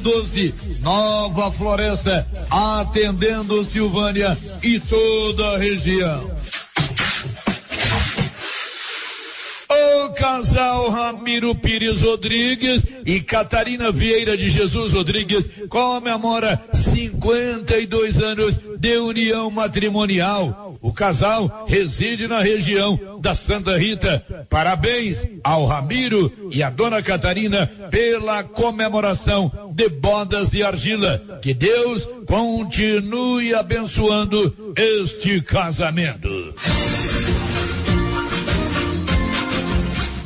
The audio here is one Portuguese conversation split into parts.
12, Nova Floresta, atendendo Silvânia e toda a região. Casal Ramiro Pires Rodrigues e Catarina Vieira de Jesus Rodrigues comemora 52 anos de união matrimonial. O casal reside na região da Santa Rita. Parabéns ao Ramiro e à dona Catarina pela comemoração de bodas de argila. Que Deus continue abençoando este casamento.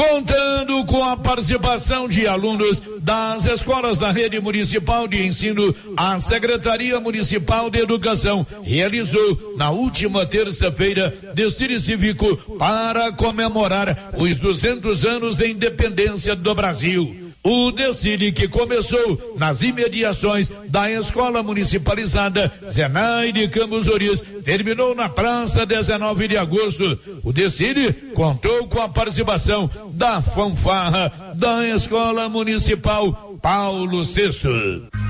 contando com a participação de alunos das escolas da rede municipal de ensino, a Secretaria Municipal de Educação realizou na última terça-feira desfile cívico para comemorar os 200 anos da independência do Brasil. O desfile que começou nas imediações da Escola Municipalizada Zenai de Campos Oris terminou na Praça 19 de Agosto. O desfile contou com a participação da fanfarra da Escola Municipal Paulo VI.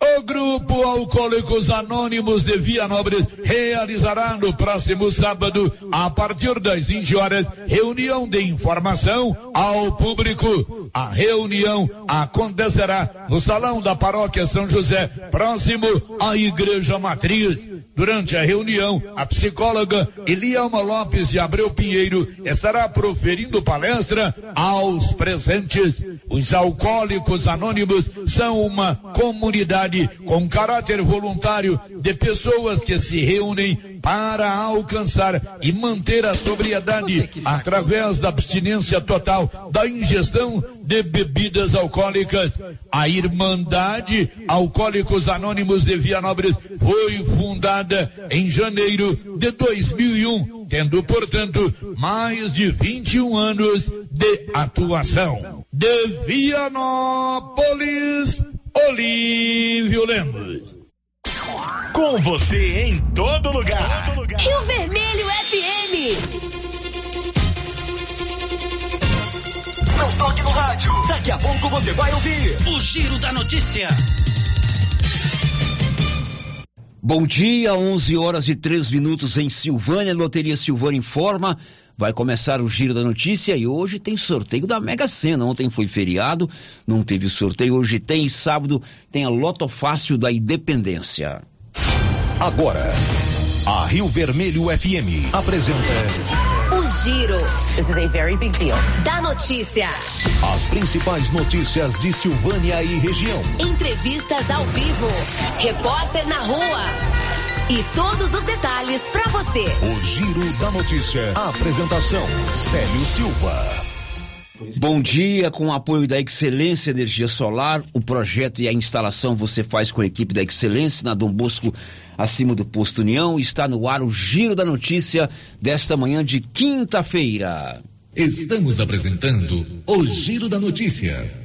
O Grupo Alcoólicos Anônimos de Vianópolis realizará no próximo sábado, a partir das 20 horas, reunião de informação ao público. A reunião acontecerá no Salão da Paróquia São José, próximo à Igreja Matriz. Durante a reunião, a psicóloga Elielma Lopes de Abreu Pinheiro estará proferindo palestra aos presentes. Os alcoólicos anônimos são uma comunidade com caráter voluntário de pessoas que se reúnem para alcançar e manter a sobriedade através da abstinência total da ingestão de bebidas alcoólicas. A Irmandade Alcoólicos Anônimos de Vianópolis foi fundada em janeiro de 2001, tendo, portanto, mais de 21 anos de atuação. De Vianópolis, Olívio Lemos. Com você em todo lugar. Todo lugar. Rio Vermelho FM. Não toque no rádio. Daqui a pouco você vai ouvir o Giro da Notícia. Bom dia, 11 horas e 3 minutos em Silvânia. Loteria Silvânia informa. Vai começar o Giro da Notícia e hoje tem sorteio da Mega Sena. Ontem foi feriado, não teve sorteio. Hoje tem sábado tem a Loto Fácil da Independência. Agora, a Rio Vermelho FM apresenta. O Giro. This is a very big deal. Da notícia. As principais notícias de Silvânia e região. Entrevistas ao vivo. Repórter na rua. E todos os detalhes para você. O Giro da Notícia. A apresentação: Célio Silva. Bom dia, com o apoio da Excelência Energia Solar, o projeto e a instalação você faz com a equipe da Excelência na Dom Bosco, acima do Posto União. Está no ar o Giro da Notícia desta manhã de quinta-feira. Estamos apresentando o Giro da Notícia.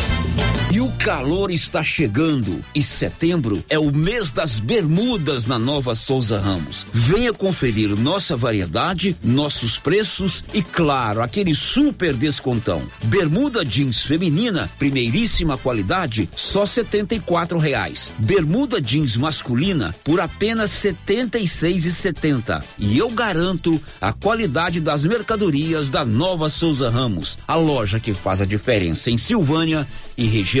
E o calor está chegando e setembro é o mês das bermudas na Nova Souza Ramos. Venha conferir nossa variedade, nossos preços e claro, aquele super descontão. Bermuda jeans feminina, primeiríssima qualidade, só setenta e reais. Bermuda jeans masculina por apenas setenta e setenta. E eu garanto a qualidade das mercadorias da Nova Souza Ramos, a loja que faz a diferença em Silvânia e região.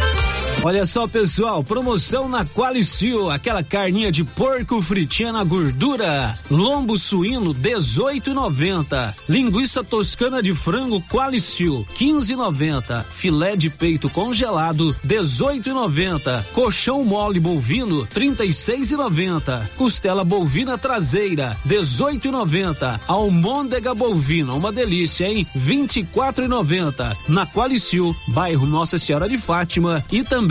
Olha só, pessoal, promoção na Qualicil, aquela carninha de porco fritinha na gordura, lombo suíno 18,90, linguiça toscana de frango Qualicil 15,90, filé de peito congelado 18,90, colchão mole bovino 36,90, costela bovina traseira 18,90, almôndega bovina, uma delícia, hein? 24,90 na Qualicil, bairro Nossa Senhora de Fátima e também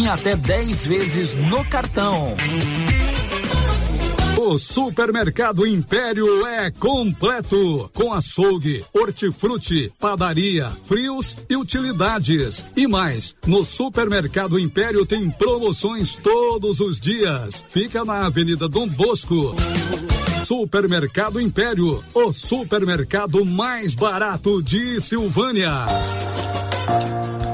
até 10 vezes no cartão. O Supermercado Império é completo, com açougue, hortifruti, padaria, frios e utilidades. E mais, no Supermercado Império tem promoções todos os dias. Fica na Avenida Dom Bosco. Supermercado Império, o supermercado mais barato de Silvânia.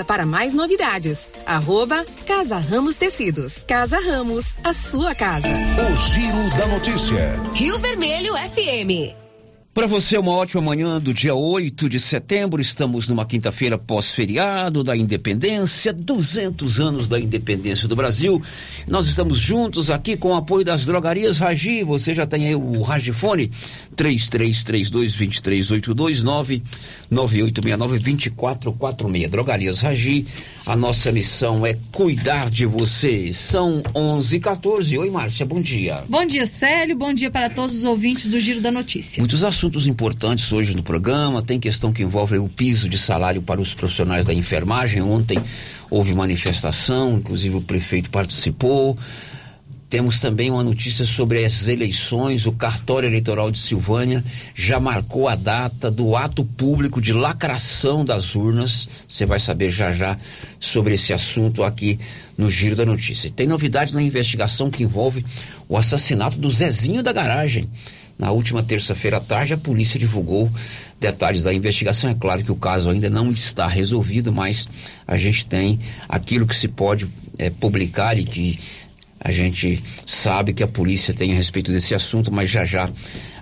para mais novidades. Arroba Casa Ramos Tecidos. Casa Ramos, a sua casa. O Giro da Notícia. Rio Vermelho FM. Para você, uma ótima manhã do dia 8 de setembro. Estamos numa quinta-feira pós-feriado da independência, 200 anos da independência do Brasil. Nós estamos juntos aqui com o apoio das drogarias Ragi. Você já tem aí o Ragifone 3332-2382 99869-2446. Drogarias Ragi, a nossa missão é cuidar de você. São 11 h 14 Oi, Márcia, bom dia. Bom dia, Célio. Bom dia para todos os ouvintes do Giro da Notícia. Muitos assuntos importantes hoje no programa. Tem questão que envolve o piso de salário para os profissionais da enfermagem. Ontem houve manifestação, inclusive o prefeito participou. Temos também uma notícia sobre as eleições. O cartório eleitoral de Silvânia já marcou a data do ato público de lacração das urnas. Você vai saber já já sobre esse assunto aqui no Giro da Notícia. Tem novidade na investigação que envolve o assassinato do Zezinho da garagem. Na última terça-feira à tarde, a polícia divulgou detalhes da investigação. É claro que o caso ainda não está resolvido, mas a gente tem aquilo que se pode é, publicar e que a gente sabe que a polícia tem a respeito desse assunto, mas já já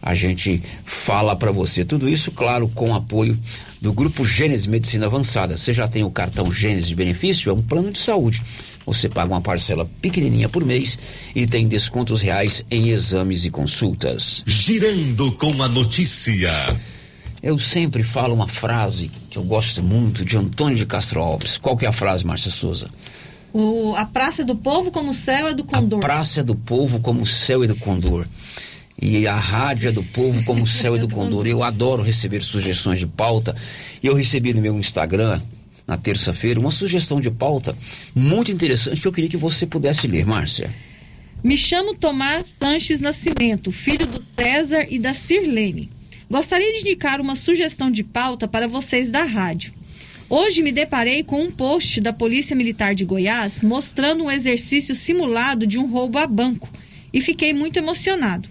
a gente fala para você. Tudo isso, claro, com apoio do Grupo Gênesis Medicina Avançada. Você já tem o cartão Gênesis de benefício? É um plano de saúde. Você paga uma parcela pequenininha por mês e tem descontos reais em exames e consultas. Girando com a notícia. Eu sempre falo uma frase que eu gosto muito de Antônio de Castro Alves. Qual que é a frase, Márcia Souza? O, a praça é do povo como o céu é do condor. A praça é do povo como o céu é do condor. E a rádio é do povo como o céu é do condor. Eu adoro receber sugestões de pauta. E eu recebi no meu Instagram, na terça-feira, uma sugestão de pauta muito interessante que eu queria que você pudesse ler, Márcia. Me chamo Tomás Sanches Nascimento, filho do César e da Sirlene. Gostaria de indicar uma sugestão de pauta para vocês da rádio. Hoje me deparei com um post da Polícia Militar de Goiás mostrando um exercício simulado de um roubo a banco e fiquei muito emocionado.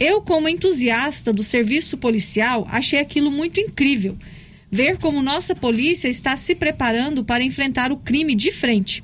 Eu, como entusiasta do serviço policial, achei aquilo muito incrível. Ver como nossa polícia está se preparando para enfrentar o crime de frente.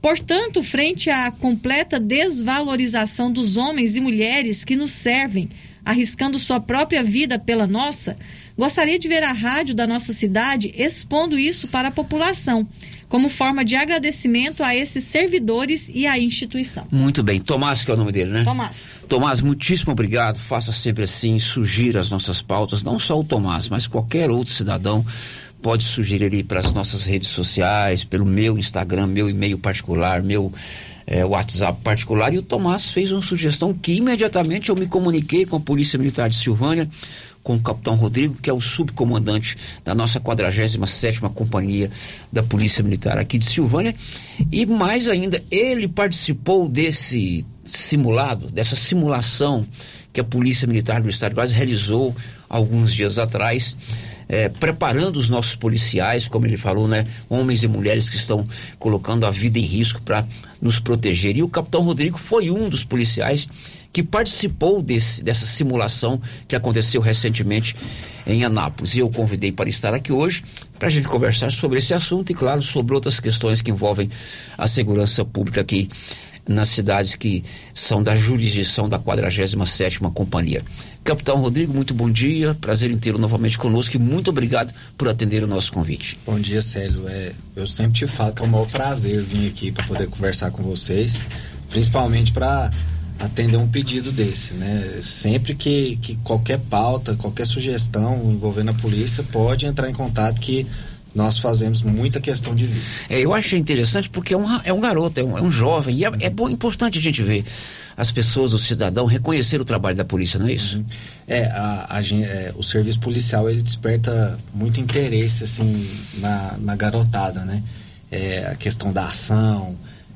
Portanto, frente à completa desvalorização dos homens e mulheres que nos servem, arriscando sua própria vida pela nossa, gostaria de ver a rádio da nossa cidade expondo isso para a população, como forma de agradecimento a esses servidores e à instituição. Muito bem. Tomás, que é o nome dele, né? Tomás. Tomás, muitíssimo obrigado. Faça sempre assim, sugira as nossas pautas, não só o Tomás, mas qualquer outro cidadão pode sugerir para as nossas redes sociais, pelo meu Instagram, meu e-mail particular, meu é, WhatsApp particular. E o Tomás fez uma sugestão que imediatamente eu me comuniquei com a Polícia Militar de Silvânia, com o capitão Rodrigo, que é o subcomandante da nossa 47ª Companhia da Polícia Militar aqui de Silvânia, e mais ainda, ele participou desse simulado, dessa simulação que a Polícia Militar do Estado de Goiás realizou alguns dias atrás, é, preparando os nossos policiais, como ele falou, né, homens e mulheres que estão colocando a vida em risco para nos proteger. E o capitão Rodrigo foi um dos policiais que participou desse, dessa simulação que aconteceu recentemente em Anápolis. E eu convidei para estar aqui hoje para a gente conversar sobre esse assunto e, claro, sobre outras questões que envolvem a segurança pública aqui nas cidades que são da jurisdição da 47ª Companhia. Capitão Rodrigo, muito bom dia, prazer em novamente conosco e muito obrigado por atender o nosso convite. Bom dia, Célio. É, eu sempre te falo que é um maior prazer vir aqui para poder conversar com vocês, principalmente para atender um pedido desse, né? Sempre que, que qualquer pauta, qualquer sugestão envolvendo a polícia, pode entrar em contato que nós fazemos muita questão de vir. É, eu achei interessante porque é um, é um garoto, é um, é um jovem, e é, é bom, importante a gente ver as pessoas, o cidadão, reconhecer o trabalho da polícia, não é isso? Uhum. É, a, a, é, o serviço policial ele desperta muito interesse assim na, na garotada, né? É, a questão da ação,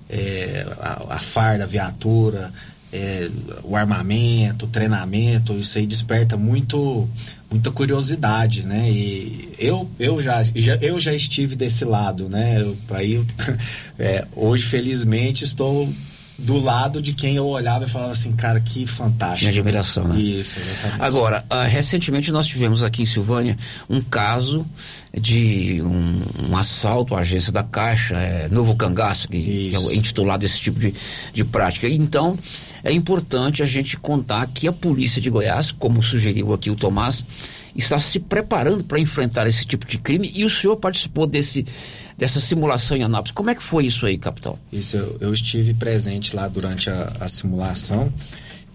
é, a, a farda, a viatura, é, o armamento, o treinamento, isso aí desperta muito, muita curiosidade, né? E eu, eu, já, já, eu já estive desse lado, né? Eu, aí, é, hoje, felizmente, estou do lado de quem eu olhava e falava assim, cara, que fantástico. Tinha admiração, né? Isso, exatamente. Agora, uh, recentemente nós tivemos aqui em Silvânia um caso de um, um assalto à agência da Caixa, é, Novo Cangaço, que, que, é intitulado esse tipo de, de prática. Então, é importante a gente contar que a polícia de Goiás, como sugeriu aqui o Tomás, está se preparando para enfrentar esse tipo de crime e o senhor participou desse, dessa simulação em Anápolis. Como é que foi isso aí, capitão? Isso, eu, eu estive presente lá durante a, a, simulação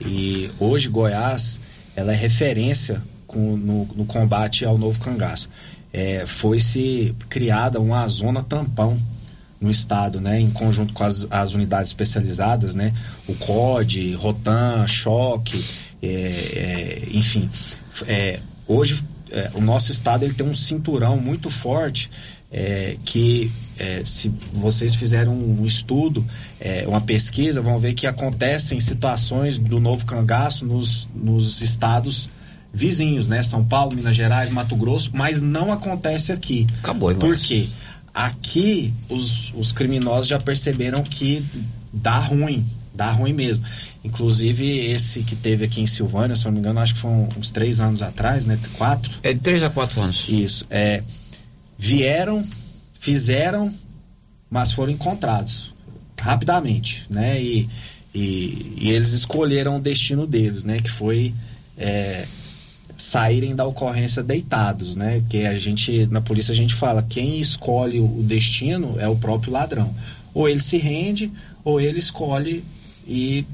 e hoje Goiás ela é referência com, no, no, combate ao novo cangaço. É, Foi-se criada uma zona tampão no estado, né, em conjunto com as, as unidades especializadas, né, o COD, Rotan, Choque, é, é, enfim, é, hoje é, o nosso estado ele tem um cinturão muito forte é, que é, se vocês fizerem um, estudo, uma pesquisa, vão ver que acontecem situações do novo cangaço nos, nos estados vizinhos, né? São Paulo, Minas Gerais, Mato Grosso, mas não acontece aqui. Acabou, Por quê? Aqui os, os criminosos já perceberam que dá ruim, dá ruim mesmo. Inclusive esse que teve aqui em Silvânia, se não me engano, acho que foi uns três anos atrás, né? Quatro? É de três a quatro anos. Isso. É, vieram, fizeram, mas foram encontrados rapidamente, né? E, e, e eles escolheram o destino deles, né? Que foi é, saírem da ocorrência deitados, né? Porque a gente, na polícia a gente fala, quem escolhe o destino é o próprio ladrão. Ou ele se rende, ou ele escolhe e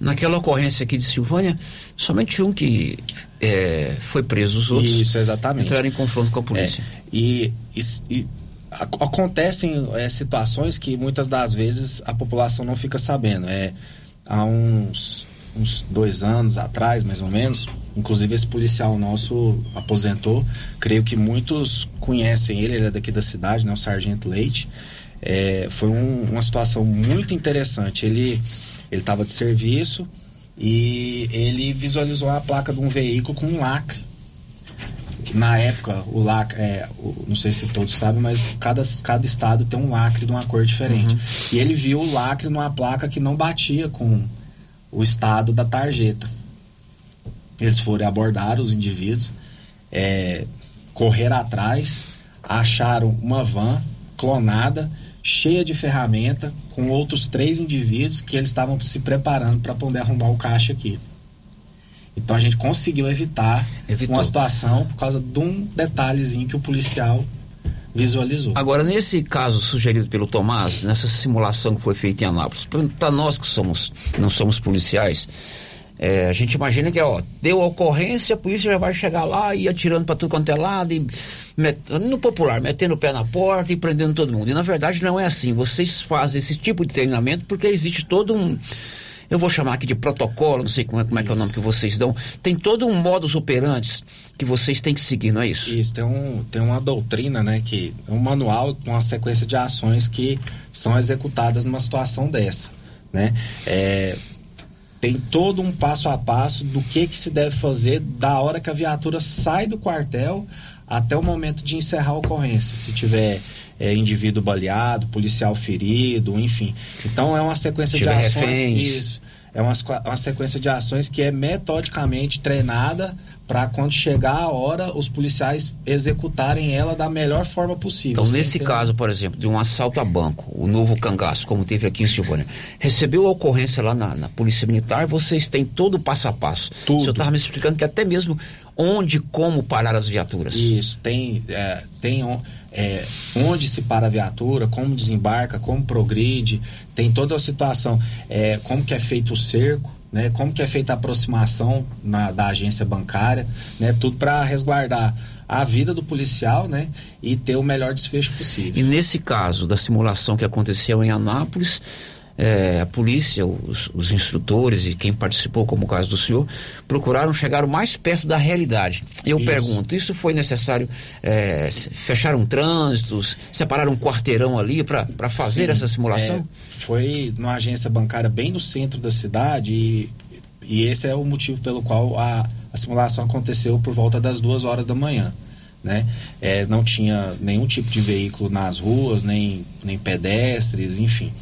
Naquela ocorrência aqui de Silvânia, somente um que é, foi preso, os outros Isso, exatamente. entraram em confronto com a polícia. É, e, e, e acontecem é, situações que muitas das vezes a população não fica sabendo. É, há uns, uns dois anos atrás, mais ou menos, inclusive esse policial nosso aposentou, creio que muitos conhecem ele, ele é daqui da cidade, né, o Sargento Leite. É, foi um- uma situação muito interessante. Ele ele estava de serviço e ele visualizou a placa de um veículo com um lacre na época, o lacre, é, o- não sei se todos sabem, mas cada, cada estado tem um lacre de uma cor diferente. E ele viu o lacre numa placa que não batia com o estado da tarjeta. Eles foram abordar os indivíduos, é, correram atrás, acharam uma van clonada, cheia de ferramenta, com outros três indivíduos que eles estavam se preparando para poder arrumar o caixa aqui. Então a gente conseguiu evitar Evitou. uma situação por causa de um detalhezinho que o policial visualizou. Agora, nesse caso sugerido pelo Tomás, nessa simulação que foi feita em Anápolis, para nós que somos, não somos policiais, é, a gente imagina que, ó, deu ocorrência, a polícia já vai chegar lá e atirando para tudo quanto é lado, e met- no popular, metendo o pé na porta e prendendo todo mundo. E na verdade não é assim. Vocês fazem esse tipo de treinamento porque existe todo um. Eu vou chamar aqui de protocolo, não sei como é, como é que é o nome que vocês dão. Tem todo um modus operandi que vocês têm que seguir, não é isso? Isso, tem, um, tem uma doutrina, né, que um manual com uma sequência de ações que são executadas numa situação dessa, né? É, tem todo um passo a passo do que, que se deve fazer da hora que a viatura sai do quartel até o momento de encerrar a ocorrência, se tiver é, indivíduo baleado, policial ferido, enfim. Então é uma sequência de ações. reféns. Isso. É uma, uma sequência de ações que é metodicamente treinada para quando chegar a hora os policiais executarem ela da melhor forma possível. Então, nesse caso, por exemplo, de um assalto a banco, o novo cangaço, como teve aqui em Silvânia, recebeu a ocorrência lá na, na Polícia Militar, vocês têm todo o passo a passo. Tudo. O senhor estava me explicando que até mesmo onde, como parar as viaturas. Isso, tem, é, tem é, onde se para a viatura, como desembarca, como progride, tem toda a situação, é, como que é feito o cerco, né, como que é feita a aproximação na- da agência bancária, né, tudo para resguardar a vida do policial, né, e ter o melhor desfecho possível. E nesse caso da simulação que aconteceu em Anápolis, eh, a polícia, os, os instrutores e quem participou, como o caso do senhor, procuraram chegar o mais perto da realidade. Eu Isso. pergunto, isso foi necessário eh, se- fechar um trânsito, separar um quarteirão ali para fazer Sim, essa simulação? é, foi numa agência bancária bem no centro da cidade e, e esse é o motivo pelo qual a, a simulação aconteceu por volta das duas horas da manhã. Né? É, não tinha nenhum tipo de veículo nas ruas, nem, nem pedestres, enfim.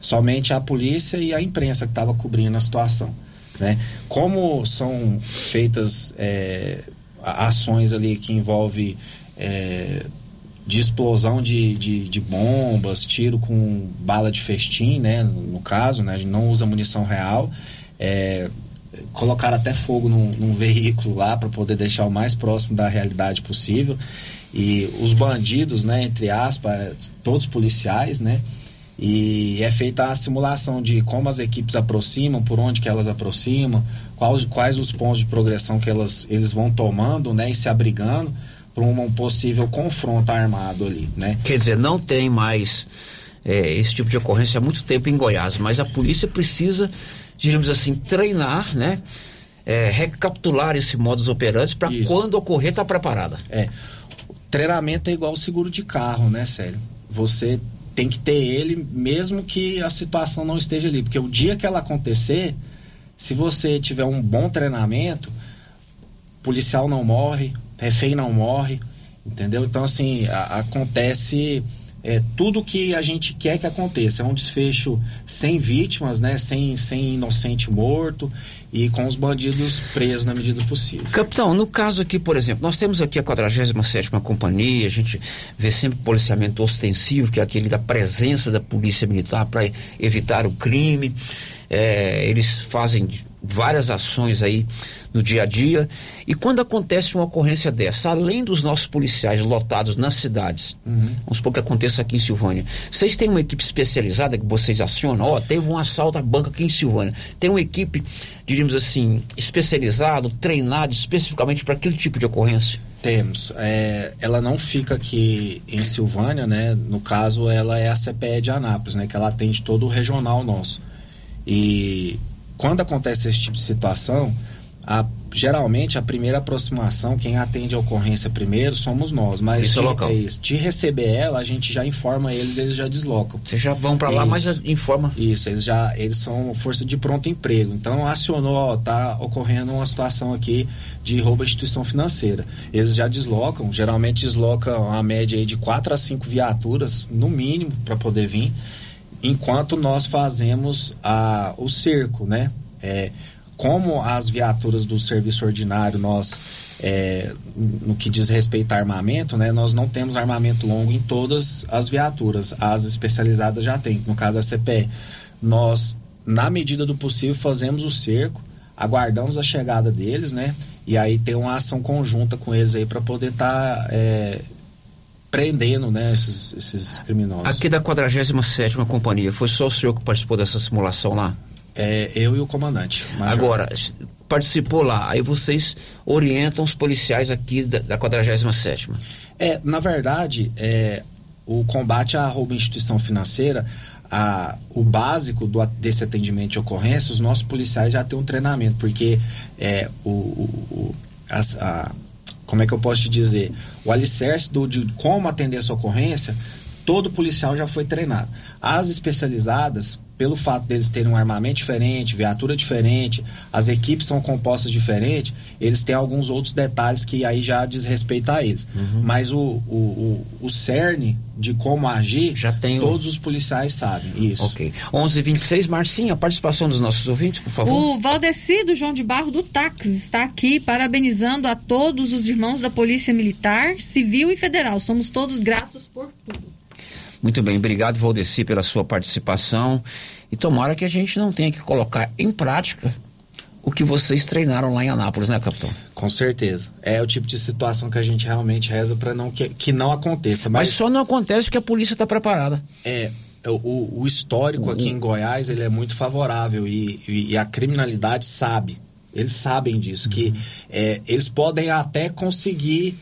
Somente a polícia e a imprensa que estava cobrindo a situação. Né? Como são feitas é, ações ali que envolve é, de explosão de, de, de bombas, tiro com bala de festim, né? No, no caso, né? A gente não usa munição real. É, colocaram até fogo num, num veículo lá para poder deixar o mais próximo da realidade possível. E os bandidos, né? Entre aspas, todos policiais, né? E é feita a simulação de como as equipes aproximam, por onde que elas aproximam, quais, quais os pontos de progressão que elas, eles vão tomando, né? E se abrigando para um possível confronto armado ali, né? Quer dizer, não tem mais eh, esse tipo de ocorrência há muito tempo em Goiás, mas a polícia precisa, digamos assim, treinar, né? Eh, recapitular esse modus operandi para quando ocorrer estar preparada. É. Treinamento é igual seguro de carro, né, Célio? Você tem que ter ele mesmo que a situação não esteja ali. Porque o dia que ela acontecer, se você tiver um bom treinamento, policial não morre, refém não morre, entendeu? Então, assim, a- acontece é, tudo que a gente quer que aconteça. É um desfecho sem vítimas, né? Sem, sem inocente morto e com os bandidos presos na medida possível. Capitão, no caso aqui, por exemplo, nós temos aqui a 47ª Companhia, a gente vê sempre policiamento ostensivo, que é aquele da presença da Polícia Militar para evitar o crime. É, eles fazem várias ações aí no dia a dia. E quando acontece uma ocorrência dessa, além dos nossos policiais lotados nas cidades, uhum. vamos supor que aconteça aqui em Silvânia, vocês têm uma equipe especializada que vocês acionam? Ó, oh, teve um assalto à banca aqui em Silvânia. Tem uma equipe, diríamos assim, especializada, treinada especificamente para aquele tipo de ocorrência? Temos. É, ela não fica aqui em Silvânia, né? No caso, ela é a CPE de Anápolis, né? Que ela atende todo o regional nosso. E quando acontece esse tipo de situação, a, geralmente a primeira aproximação, quem atende a ocorrência primeiro somos nós. Mas isso de, é local. É isso, de receber ela, a gente já informa eles, eles já deslocam. Vocês já vão para lá, mas informa. Isso, eles já eles são força de pronto emprego. Então acionou, ó, tá ocorrendo uma situação aqui de roubo à instituição financeira. Eles já deslocam, geralmente deslocam a média de quatro a cinco viaturas, no mínimo, para poder vir enquanto nós fazemos a, o cerco, né? É, como as viaturas do serviço ordinário, nós, é, no que diz respeito a armamento, né, nós não temos armamento longo em todas as viaturas. As especializadas já têm, no caso da CPE. Nós, na medida do possível, fazemos o cerco, aguardamos a chegada deles, né? E aí tem uma ação conjunta com eles aí para poder estar tá, é, prendendo né, esses, esses criminosos. Aqui da 47 Companhia, foi só o senhor que participou dessa simulação lá? É, eu e o comandante. Major. Agora, participou lá, aí vocês orientam os policiais aqui da, da 47 É, na verdade, é, o combate à roubo instituição financeira, a, o básico do, desse atendimento de ocorrência, os nossos policiais já têm um treinamento, porque é, o, o, o as, a, como é que eu posso te dizer? O alicerce do, de como atender essa ocorrência, todo policial já foi treinado. As especializadas, pelo fato deles terem um armamento diferente, viatura diferente, as equipes são compostas diferente, eles têm alguns outros detalhes que aí já diz respeito a eles. Uhum. Mas o, o, o, o, cerne de como agir, já tem todos os policiais sabem. Isso. Ok. 11:26 Marcinha, a participação dos nossos ouvintes, por favor. O Valdecido João de Barro do Táxi está aqui parabenizando a todos os irmãos da Polícia Militar, Civil e Federal. Somos todos gratos por tudo. Muito bem, obrigado, Valdeci, pela sua participação. E tomara que a gente não tenha que colocar em prática o que vocês treinaram lá em Anápolis, né, capitão? Com certeza. É o tipo de situação que a gente realmente reza para não que, que não aconteça. Mas... mas... só não acontece porque a polícia está preparada. É. O, o histórico aqui em Goiás ele é muito favorável e, e, e a criminalidade sabe. Eles sabem disso, uhum. que é, eles podem até conseguir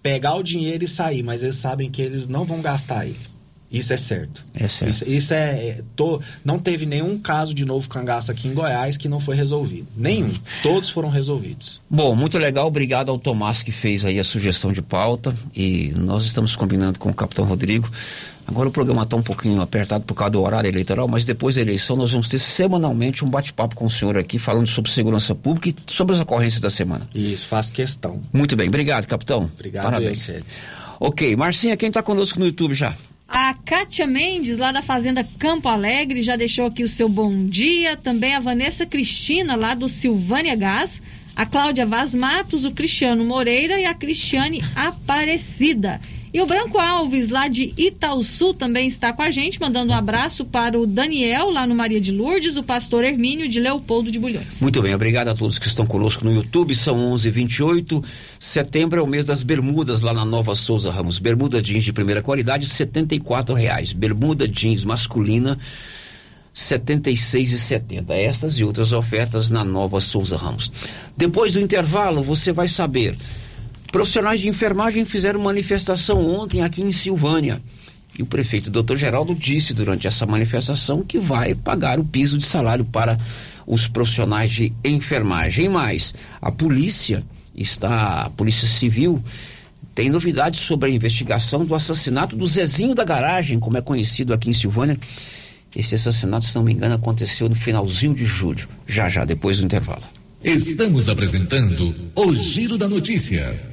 pegar o dinheiro e sair, mas eles sabem que eles não vão gastar ele. Isso é certo. É certo. Isso, isso é. é tô, não teve nenhum caso de novo cangaço aqui em Goiás que não foi resolvido. Nenhum. Todos foram resolvidos. Bom, muito legal. Obrigado ao Tomás que fez aí a sugestão de pauta. E nós estamos combinando com o capitão Rodrigo. Agora o programa está um pouquinho apertado por causa do horário eleitoral, mas depois da eleição nós vamos ter semanalmente um bate-papo com o senhor aqui falando sobre segurança pública e sobre as ocorrências da semana. Isso, faço questão. Muito bem, obrigado, capitão. Obrigado, Parabéns. Ok, Marcinha, quem está conosco no YouTube já? A Kátia Mendes, lá da Fazenda Campo Alegre, já deixou aqui o seu bom dia. Também a Vanessa Cristina, lá do Silvânia Gás. A Cláudia Vaz Matos, o Cristiano Moreira e a Cristiane Aparecida. E o Branco Alves, lá de Itaúsu, também está com a gente, mandando um abraço para o Daniel, lá no Maria de Lourdes, o pastor Hermínio de Leopoldo de Bulhões. Muito bem, obrigado a todos que estão conosco no YouTube. São 11 h 28 Setembro é o mês das bermudas, lá na Nova Souza Ramos. Bermuda jeans de primeira qualidade, R$ reais. Bermuda jeans masculina, R$ 76,70. Estas e outras ofertas na Nova Souza Ramos. Depois do intervalo, você vai saber Profissionais de enfermagem fizeram manifestação ontem aqui em Silvânia. E o prefeito Dr. Geraldo disse durante essa manifestação que vai pagar o piso de salário para os profissionais de enfermagem. Mais, a polícia está, a Polícia Civil tem novidades sobre a investigação do assassinato do Zezinho da Garagem, como é conhecido aqui em Silvânia. Esse assassinato, se não me engano, aconteceu no finalzinho de julho, já já depois do intervalo. Estamos apresentando o Giro da Notícia.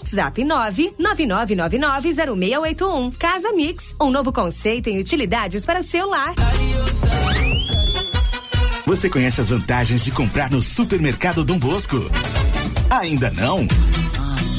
WhatsApp 999990681. Casa Mix, um novo conceito em utilidades para o seu lar. Você conhece as vantagens de comprar no Supermercado Dom Bosco? Ainda não?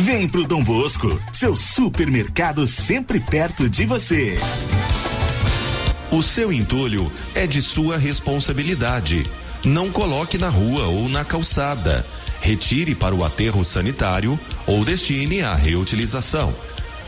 Vem pro Dom Bosco, seu supermercado sempre perto de você. O seu entulho é de sua responsabilidade. Não coloque na rua ou na calçada. Retire para o aterro sanitário ou destine à reutilização.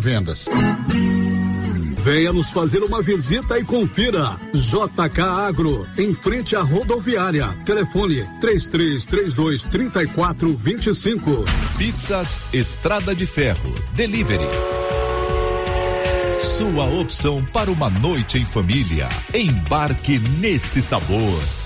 vendas. Venha nos fazer uma visita e confira. JK Agro, em frente à rodoviária. Telefone 3332 3425. Pizzas Estrada de Ferro. Delivery. Sua opção para uma noite em família. Embarque nesse sabor.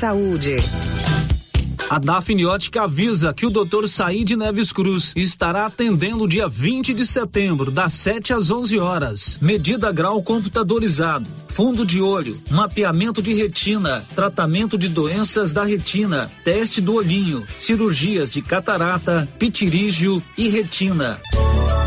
saúde. A Dafniótica avisa que o Dr. Said Neves Cruz estará atendendo dia 20 de setembro, das 7 às 11 horas. Medida grau computadorizado, fundo de olho, mapeamento de retina, tratamento de doenças da retina, teste do olhinho, cirurgias de catarata, pitirígio e retina.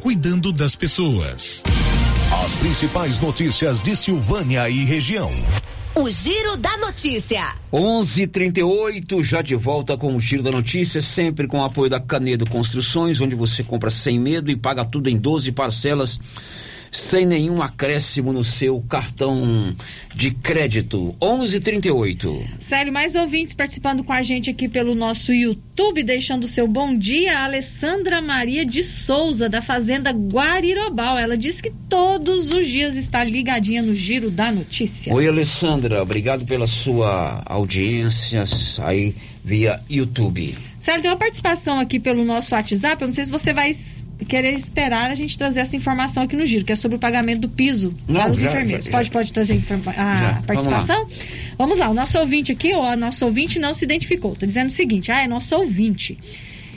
cuidando das pessoas. As principais notícias de Silvânia e região. O Giro da Notícia. 11:38 já de volta com o Giro da Notícia, sempre com o apoio da Canedo Construções, onde você compra sem medo e paga tudo em 12 parcelas sem nenhum acréscimo no seu cartão de crédito. 11:38. Sério, mais ouvintes participando com a gente aqui pelo nosso YouTube, deixando seu bom dia, a Alessandra Maria de Souza, da Fazenda Guarirobal. Ela diz que todos os dias está ligadinha no Giro da Notícia. Oi, Alessandra, obrigado pela sua audiência aí via YouTube. Sério, tem uma participação aqui pelo nosso WhatsApp. Eu não sei se você vai querer esperar a gente trazer essa informação aqui no Giro, que é sobre o pagamento do piso Não, para os já, enfermeiros. já, pode, já. pode trazer a Já, vamos participação? Vamos lá. o nosso ouvinte aqui, ou a nossa ouvinte não se identificou. Está dizendo o seguinte: ah, é nosso ouvinte.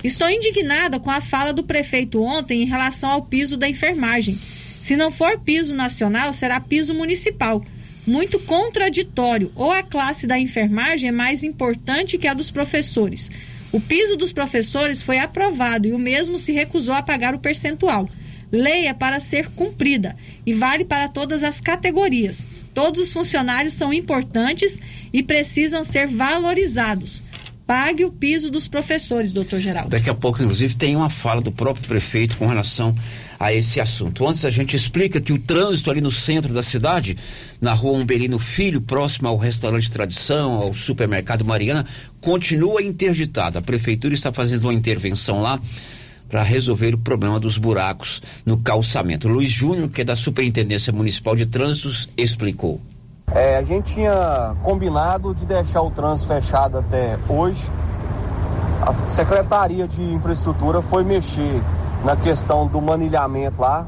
Estou indignada com a fala do prefeito ontem em relação ao piso da enfermagem. Se não for piso nacional, será piso municipal. Muito contraditório. Ou a classe da enfermagem é mais importante que a dos professores. O piso dos professores foi aprovado e o mesmo se recusou a pagar o percentual. Lei é para ser cumprida e vale para todas as categorias. Todos os funcionários são importantes e precisam ser valorizados. Pague o piso dos professores, doutor Geraldo. Daqui a pouco, inclusive, tem uma fala do próprio prefeito com relação a esse assunto. Antes, a gente explica que o trânsito ali no centro da cidade, na rua Umberino Filho, próximo ao restaurante Tradição, ao supermercado Mariana, continua interditado. A prefeitura está fazendo uma intervenção lá para resolver o problema dos buracos no calçamento. Luiz Júnior, que é da Superintendência Municipal de Trânsitos, explicou. É, a gente tinha combinado de deixar o trânsito fechado até hoje. A Secretaria de Infraestrutura foi mexer na questão do manilhamento lá,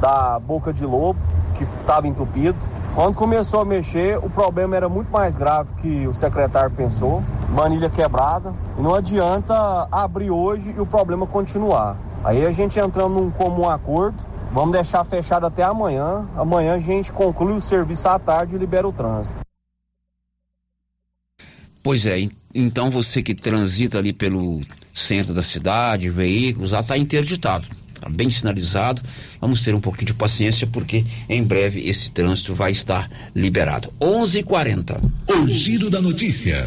da boca de lobo, que estava entupido. Quando começou a mexer, o problema era muito mais grave que o secretário pensou. Manilha quebrada. Não adianta abrir hoje e o problema continuar. Aí a gente entrando num comum acordo, vamos deixar fechado até amanhã. Amanhã a gente conclui o serviço à tarde e libera o trânsito. Pois é, então você que transita ali pelo centro da cidade, veículos, lá está interditado, está bem sinalizado. Vamos ter um pouquinho de paciência porque em breve esse trânsito vai estar liberado. 11:40. O giro da notícia.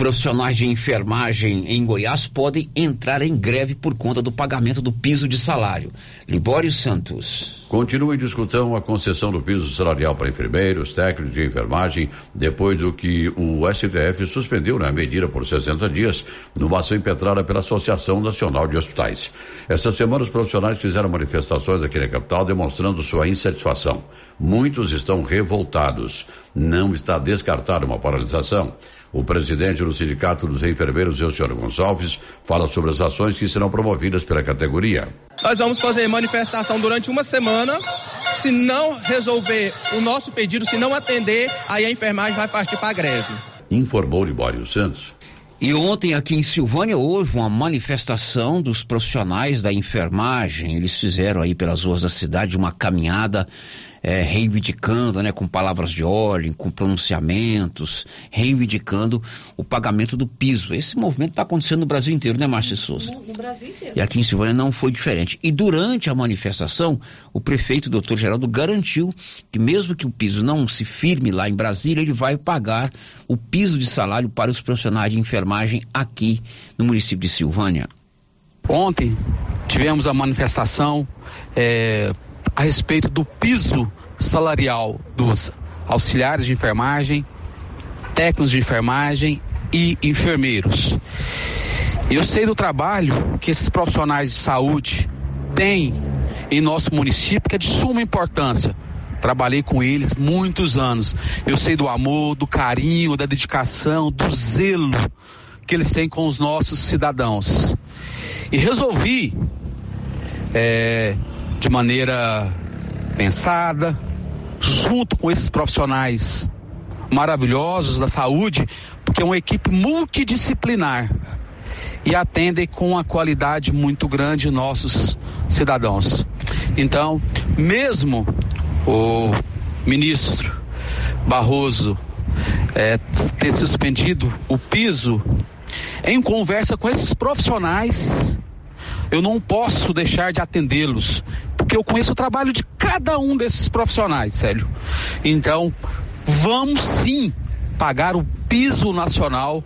Profissionais de enfermagem em Goiás podem entrar em greve por conta do pagamento do piso de salário. Libório Santos. Continua em discussão a concessão do piso salarial para enfermeiros, técnicos de enfermagem, depois do que o STF suspendeu na medida por 60 dias, numa ação impetrada pela Associação Nacional de Hospitais. Essa semana, os profissionais fizeram manifestações aqui na capital demonstrando sua insatisfação. Muitos estão revoltados. Não está descartada uma paralisação. O presidente do Sindicato dos Enfermeiros, Eugenio Gonçalves, fala sobre as ações que serão promovidas pela categoria. Nós vamos fazer manifestação durante uma semana. Se não resolver o nosso pedido, se não atender, aí a enfermagem vai partir para a greve. Informou Libório Santos. E ontem aqui em Silvânia houve uma manifestação dos profissionais da enfermagem. Eles fizeram aí pelas ruas da cidade uma caminhada é, reivindicando, né, com palavras de ordem, com pronunciamentos, reivindicando o pagamento do piso. Esse movimento está acontecendo no Brasil inteiro, né, Márcia Souza? No, no Brasil inteiro. E aqui em Silvânia não foi diferente. E durante a manifestação, o prefeito, doutor Geraldo, garantiu que mesmo que o piso não se firme lá em Brasília, ele vai pagar o piso de salário para os profissionais de enfermagem aqui no município de Silvânia. Ontem tivemos a manifestação é, a respeito do piso salarial dos auxiliares de enfermagem, técnicos de enfermagem e enfermeiros. Eu sei do trabalho que esses profissionais de saúde têm em nosso município, que é de suma importância. Trabalhei com eles muitos anos. Eu sei do amor, do carinho, da dedicação, do zelo que eles têm com os nossos cidadãos. E resolvi, é, de maneira pensada, junto com esses profissionais maravilhosos da saúde, porque é uma equipe multidisciplinar e atendem com uma qualidade muito grande nossos cidadãos. Então, mesmo o ministro Barroso é, ter suspendido o piso, em conversa com esses profissionais, eu não posso deixar de atendê-los, porque eu conheço o trabalho de cada um desses profissionais, Célio. Então, vamos sim pagar o piso nacional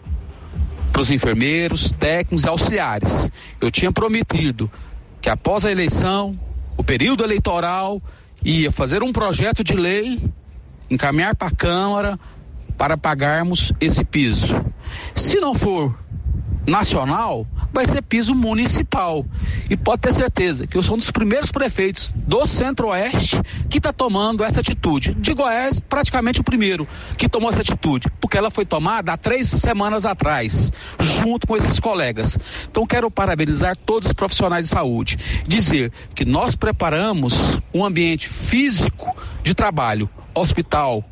para os enfermeiros, técnicos e auxiliares. Eu tinha prometido que após a eleição, o período eleitoral, ia fazer um projeto de lei, encaminhar para a Câmara para pagarmos esse piso. Se não for nacional, vai ser piso municipal. E pode ter certeza que eu sou um dos primeiros prefeitos do Centro-Oeste que está tomando essa atitude. De Goiás, praticamente o primeiro que tomou essa atitude, porque ela foi tomada há três semanas atrás, junto com esses colegas. Então, quero parabenizar todos os profissionais de saúde, dizer que nós preparamos um ambiente físico de trabalho, hospital,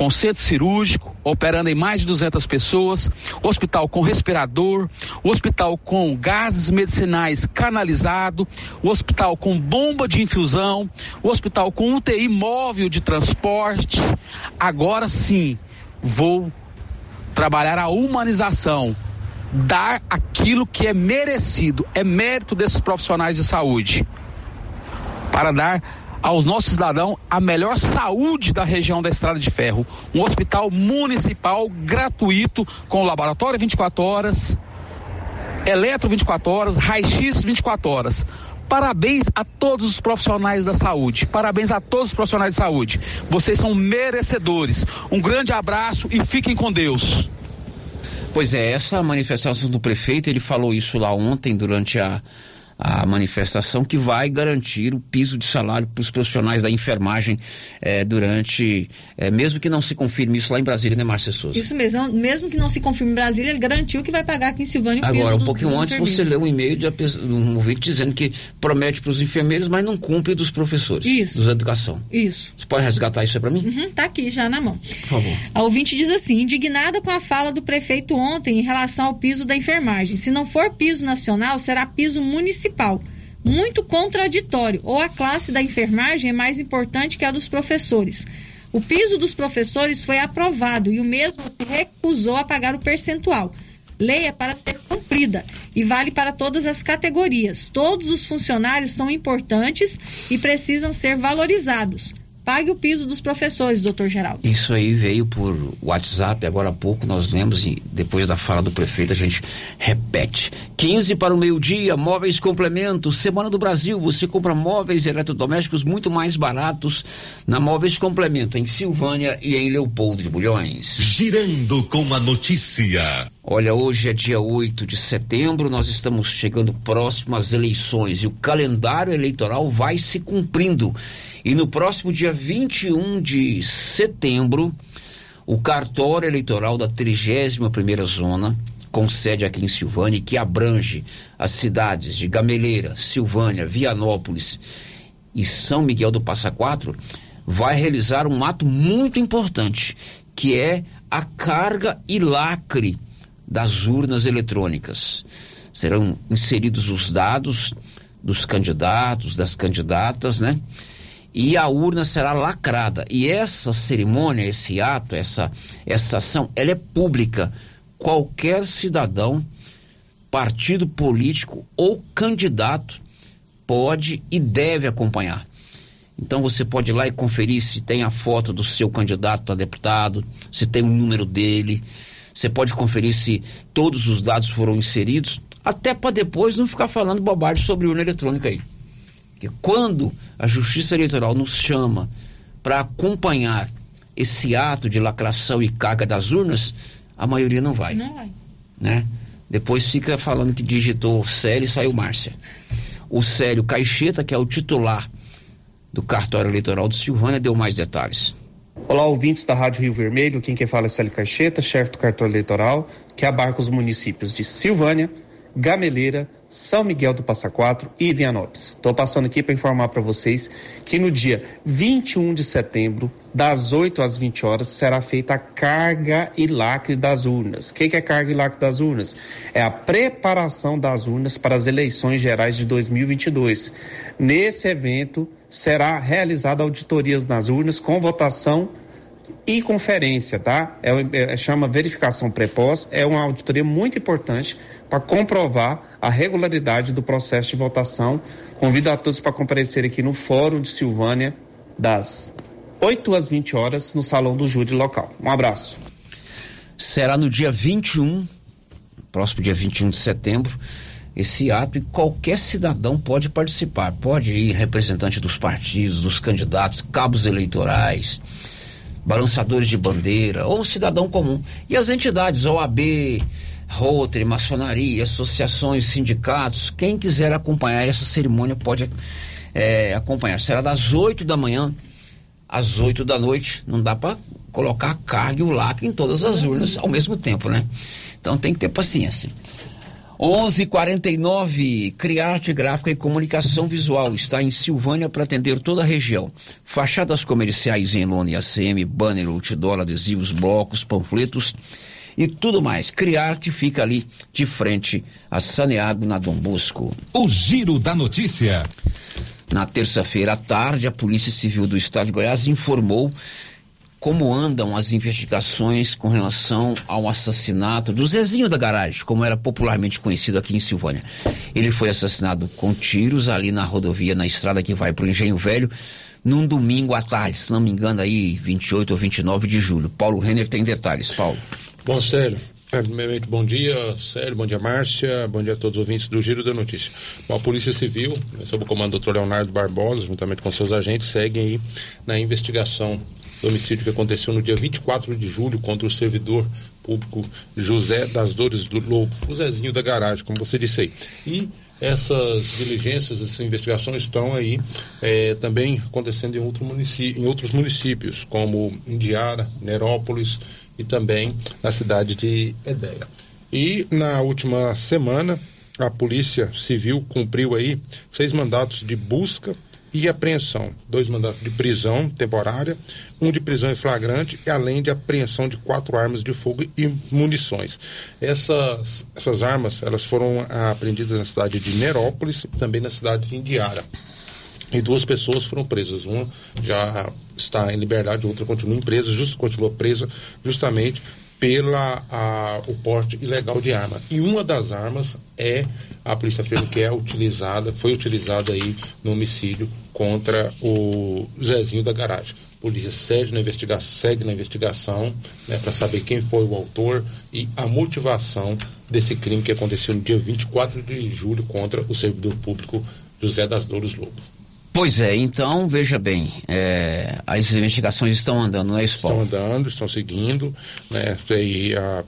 com centro cirúrgico, operando em mais de 200 pessoas, hospital com respirador, hospital com gases medicinais canalizado, hospital com bomba de infusão, hospital com UTI móvel de transporte. Agora sim, vou trabalhar a humanização, dar aquilo que é merecido, é mérito desses profissionais de saúde, para dar aos nossos cidadãos a melhor saúde da região da Estrada de Ferro. Um hospital municipal gratuito, com laboratório 24 horas, eletro 24 horas, raio-x 24 horas. Parabéns a todos os profissionais da saúde. Parabéns a todos os profissionais de saúde. Vocês são merecedores. Um grande abraço e fiquem com Deus. Pois é, essa manifestação do prefeito, ele falou isso lá ontem durante a, a manifestação que vai garantir o piso de salário para os profissionais da enfermagem eh, durante, eh, mesmo que não se confirme isso lá em Brasília, né, Márcia Souza? Isso mesmo, mesmo que não se confirme em Brasília, ele garantiu que vai pagar aqui em Silvânia o piso Agora, um pouquinho antes enfermeiros. você leu um e-mail de um ouvinte dizendo que promete para os enfermeiros, mas não cumpre dos professores, Isso. dos educação. Isso. Você pode resgatar isso aí para mim? Uhum, tá aqui já na mão. Por favor. A ouvinte diz assim: indignada com a fala do prefeito ontem em relação ao piso da enfermagem. Se não for piso nacional, será piso municipal. Muito contraditório. Ou a classe da enfermagem é mais importante que a dos professores. O piso dos professores foi aprovado e o mesmo se recusou a pagar o percentual. Lei é para ser cumprida e vale para todas as categorias. Todos os funcionários são importantes e precisam ser valorizados. Pague o piso dos professores, doutor Geraldo. Isso aí veio por WhatsApp, agora há pouco nós lemos e depois da fala do prefeito a gente repete. 15 para o meio-dia, móveis complemento, Semana do Brasil, você compra móveis eletrodomésticos muito mais baratos na Móveis Complemento, em Silvânia e em Leopoldo de Bulhões. Girando com a notícia. Olha, hoje é dia 8 de setembro, nós estamos chegando próximo às eleições e o calendário eleitoral vai se cumprindo. E no próximo dia 21 de setembro, o cartório eleitoral da 31ª Zona, com sede aqui em Silvânia, que abrange as cidades de Gameleira, Silvânia, Vianópolis e São Miguel do Passa Quatro, vai realizar um ato muito importante, que é a carga e lacre das urnas eletrônicas. Serão inseridos os dados dos candidatos, das candidatas, né? E a urna será lacrada. E essa cerimônia, esse ato, essa, essa ação, ela é pública. Qualquer cidadão, partido político ou candidato pode e deve acompanhar. Então você pode ir lá e conferir se tem a foto do seu candidato a deputado, se tem o número dele. Você pode conferir se todos os dados foram inseridos, até para depois não ficar falando bobagem sobre urna eletrônica aí. Porque quando a Justiça Eleitoral nos chama para acompanhar esse ato de lacração e carga das urnas, a maioria não vai, Não vai. né? Depois fica falando que digitou Célio e saiu Márcia. O Célio Caixeta, que é o titular do cartório eleitoral do Silvânia, deu mais detalhes. Olá, ouvintes da Rádio Rio Vermelho. Quem quer fala é Célio Caixeta, chefe do cartório eleitoral, que abarca os municípios de Silvânia, Gameleira, São Miguel do Passa Quatro e Vianópolis. Estou passando aqui para informar para vocês que no dia 21 de setembro, das 8 às 20 horas, será feita a carga e lacre das urnas. O que, que é carga e lacre das urnas? É a preparação das urnas para as eleições gerais de 2022. Nesse evento, será realizada auditorias nas urnas com votação e conferência, tá? É, é- chama verificação pré-pós, é uma auditoria muito importante para comprovar a regularidade do processo de votação. Convido a todos para comparecer aqui no Fórum de Silvânia, das 8 às 20 horas, no Salão do Júri local. Um abraço. será no dia 21, próximo dia 21 de setembro, esse ato e qualquer cidadão pode participar. Pode ir representante dos partidos, dos candidatos, cabos eleitorais, balançadores de bandeira ou cidadão comum. E as entidades, OAB, Rotary, maçonaria, associações, sindicatos, quem quiser acompanhar essa cerimônia pode eh, acompanhar. Será das 8 da manhã às 8 da noite. Não dá para colocar a carga e o lacre em todas as urnas ao mesmo tempo, né? Então tem que ter paciência. 11:49 Criarte Gráfica e Comunicação Visual está em Silvânia para atender toda a região. Fachadas comerciais em lona e ACM, banner, outdoor, adesivos, blocos, panfletos e tudo mais. Criarte fica ali de frente a Saneago na Dom Bosco. O Giro da Notícia. Na terça-feira à tarde, a Polícia Civil do Estado de Goiás informou como andam as investigações com relação ao assassinato do Zezinho da Garagem, como era popularmente conhecido aqui em Silvânia. Ele foi assassinado com tiros ali na rodovia, na estrada que vai para o Engenho Velho, num domingo à tarde, se não me engano, aí 28 ou 29 de julho. Paulo Renner tem detalhes. Paulo. Bom, Célio, é, primeiramente, bom dia, Célio, bom dia, Márcia, bom dia a todos os ouvintes do Giro da Notícia. Bom, a Polícia Civil, sob o comando do Dr. Leonardo Barbosa, juntamente com seus agentes, seguem aí na investigação do homicídio que aconteceu no dia 24 de julho contra o servidor público José das Dores do Lobo, o Zezinho da garagem, como você disse aí. E essas diligências, essas investigações estão aí eh, também acontecendo em, outro em outros municípios, como Indiara, Nerópolis e também na cidade de Edéia. E na última semana, a Polícia Civil cumpriu aí seis mandatos de busca e apreensão, dois mandatos de prisão temporária, um de prisão em flagrante, além de apreensão de quatro armas de fogo e munições. Essas, essas armas elas foram ah, apreendidas na cidade de Nerópolis e também na cidade de Indiara. E duas pessoas foram presas. Uma já está em liberdade, outra continua presa, just, continua presa justamente pela a, o porte ilegal de arma. E uma das armas é a polícia afirma que é utilizada, foi utilizada aí no homicídio contra o Zezinho da garagem. A polícia segue na investigação, segue na investigação né, para saber quem foi o autor e a motivação desse crime que aconteceu no dia 24 de julho contra o servidor público José das Dores Lobo. Pois é, então, veja bem, é, as investigações estão andando, não é isso, Paulo? Estão andando, estão seguindo, né? E a,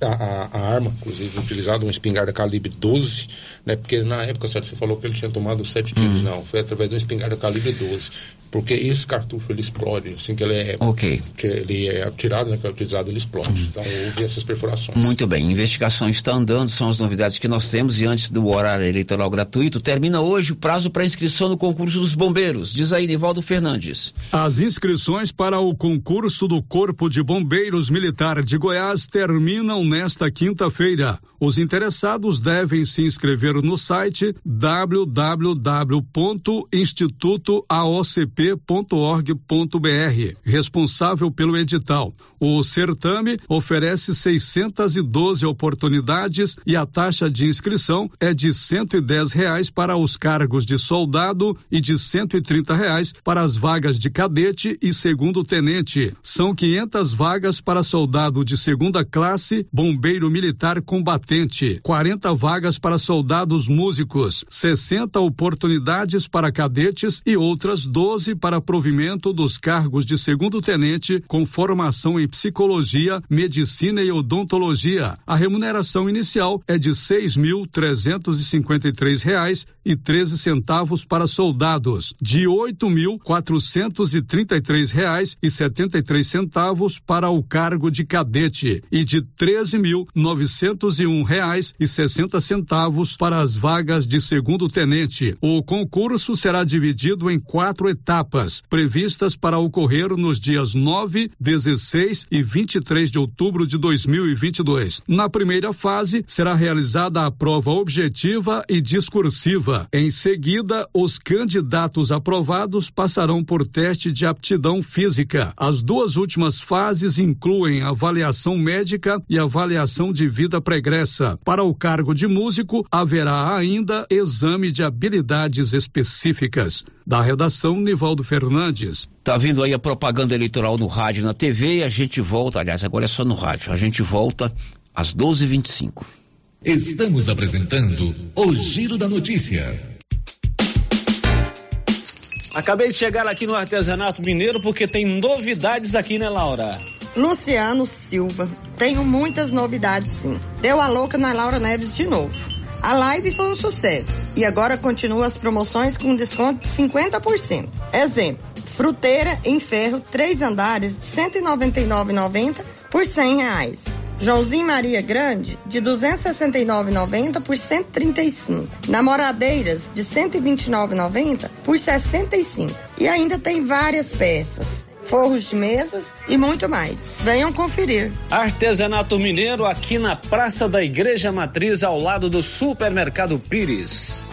a, a- a arma, inclusive, utilizada, uma espingarda calibre 12, né? Porque na época, certo, você falou que ele tinha tomado sete tiros, não, foi através de uma espingarda calibre 12. Porque esse cartucho, ele explode, assim que ele é, Ok. que ele é atirado, né? Que é utilizado, ele explode. Então, houve essas perfurações. Muito bem, a investigação está andando, são as novidades que nós temos e antes do horário eleitoral gratuito, termina hoje o prazo para inscrição no concurso dos bombeiros. Diz aí, Nivaldo Fernandes. As inscrições para o concurso do Corpo de Bombeiros Militar de Goiás terminam nesta quinta-feira. Os interessados devem se inscrever no site www.institutoaocp.org.br, responsável pelo edital. O certame oferece 612 oportunidades e a taxa de inscrição é de 110 reais para os cargos de soldado e de 130 reais para as vagas de cadete e segundo tenente. São 500 vagas para soldado de segunda classe, bombeiro militar combatente, 40 vagas para soldados músicos, 60 oportunidades para cadetes e outras 12 para provimento dos cargos de segundo tenente com formação em psicologia, medicina e odontologia. A remuneração inicial é de seis mil trezentos e cinquenta e três reais e treze centavos para soldados, de oito mil quatrocentos e trinta e três reais e setenta e três centavos para o cargo de cadete e de treze mil novecentos e um reais e sessenta centavos para as vagas de segundo tenente. O concurso será dividido em quatro etapas, previstas para ocorrer nos dias 9, 16 e 23 de outubro de 2022. Na primeira fase, será realizada a prova objetiva e discursiva. Em seguida, os candidatos aprovados passarão por teste de aptidão física. As duas últimas fases incluem avaliação médica e avaliação de vida pregressa. Para o cargo de músico, haverá ainda exame de habilidades específicas. Da redação, Nivaldo Fernandes. Tá vindo aí a propaganda eleitoral no rádio na TV e a gente volta, aliás, agora é só no rádio. A gente volta às 12h25. Estamos apresentando o Giro da Notícia. Acabei de chegar aqui no artesanato mineiro porque tem novidades aqui, né, Laura? Luciano Silva. Tenho muitas novidades, sim. Deu a louca na Laura Neves de novo. A live foi um sucesso e agora continua as promoções com desconto de 50%. Exemplo: fruteira em ferro, três andares de R$ 199,90 por 100 reais. Joãozinho Maria Grande, de 269,90 por 135. Namoradeiras, de 129,90 por 65. E ainda tem várias peças forros de mesas e muito mais. Venham conferir. Artesanato Mineiro aqui na Praça da Igreja Matriz, ao lado do Supermercado Pires.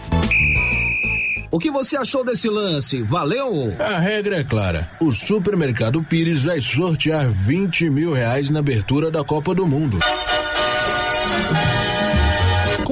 O que você achou desse lance? Valeu? A regra é clara. O Supermercado Pires vai sortear 20 mil reais na abertura da Copa do Mundo.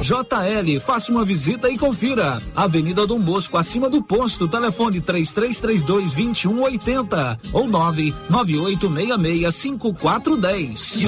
JL, faça uma visita e confira. Avenida Dom Bosco, acima do posto, telefone 3332 2180 ou 99866 5410.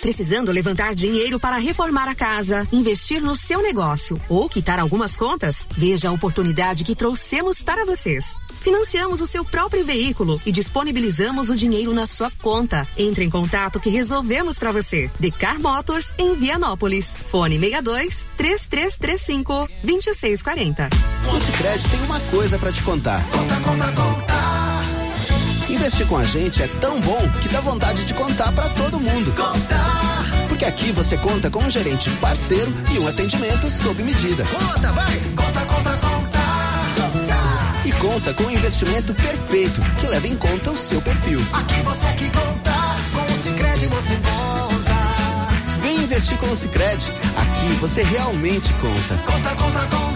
Precisando levantar dinheiro para reformar a casa, investir no seu negócio ou quitar algumas contas? Veja a oportunidade que trouxemos para vocês. Financiamos o seu próprio veículo e disponibilizamos o dinheiro na sua conta. Entre em contato que resolvemos para você. Decar Motors em Vianópolis. Fone 62 3335 2640. O Sicredi tem uma coisa para te contar. Conta, conta, conta. Investir com a gente é tão bom que dá vontade de contar para todo mundo. Contar. Porque aqui você conta com um gerente parceiro e um atendimento sob medida. Conta, vai! Conta, conta, conta. Conta com um investimento perfeito que leva em conta o seu perfil. Aqui você que conta, com o Sicredi você conta. Vem investir com o Sicredi. Aqui você realmente conta. Conta, conta, conta.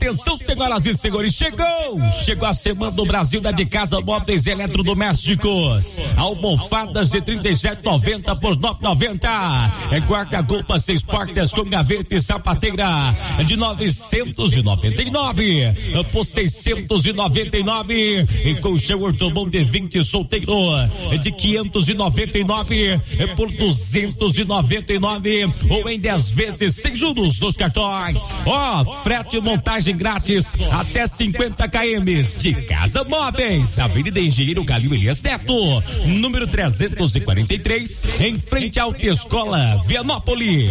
Atenção, senhoras e senhores, chegou! Chegou a semana do Brasil da de casa móveis eletrodomésticos. Almofadas de 37,90 por 9,90. É guarda-roupa seis portas com gaveta e sapateira de 999 por 699. E colchão ortobon de 20 solteiro de 599 por 299 ou em 10 vezes sem juros nos cartões. Ó, oh, frete montagem grátis até 50 km de Casa Móveis, Avenida Engenheiro Calil Elias Neto, número 343, em frente à Autoescola Vianópolis.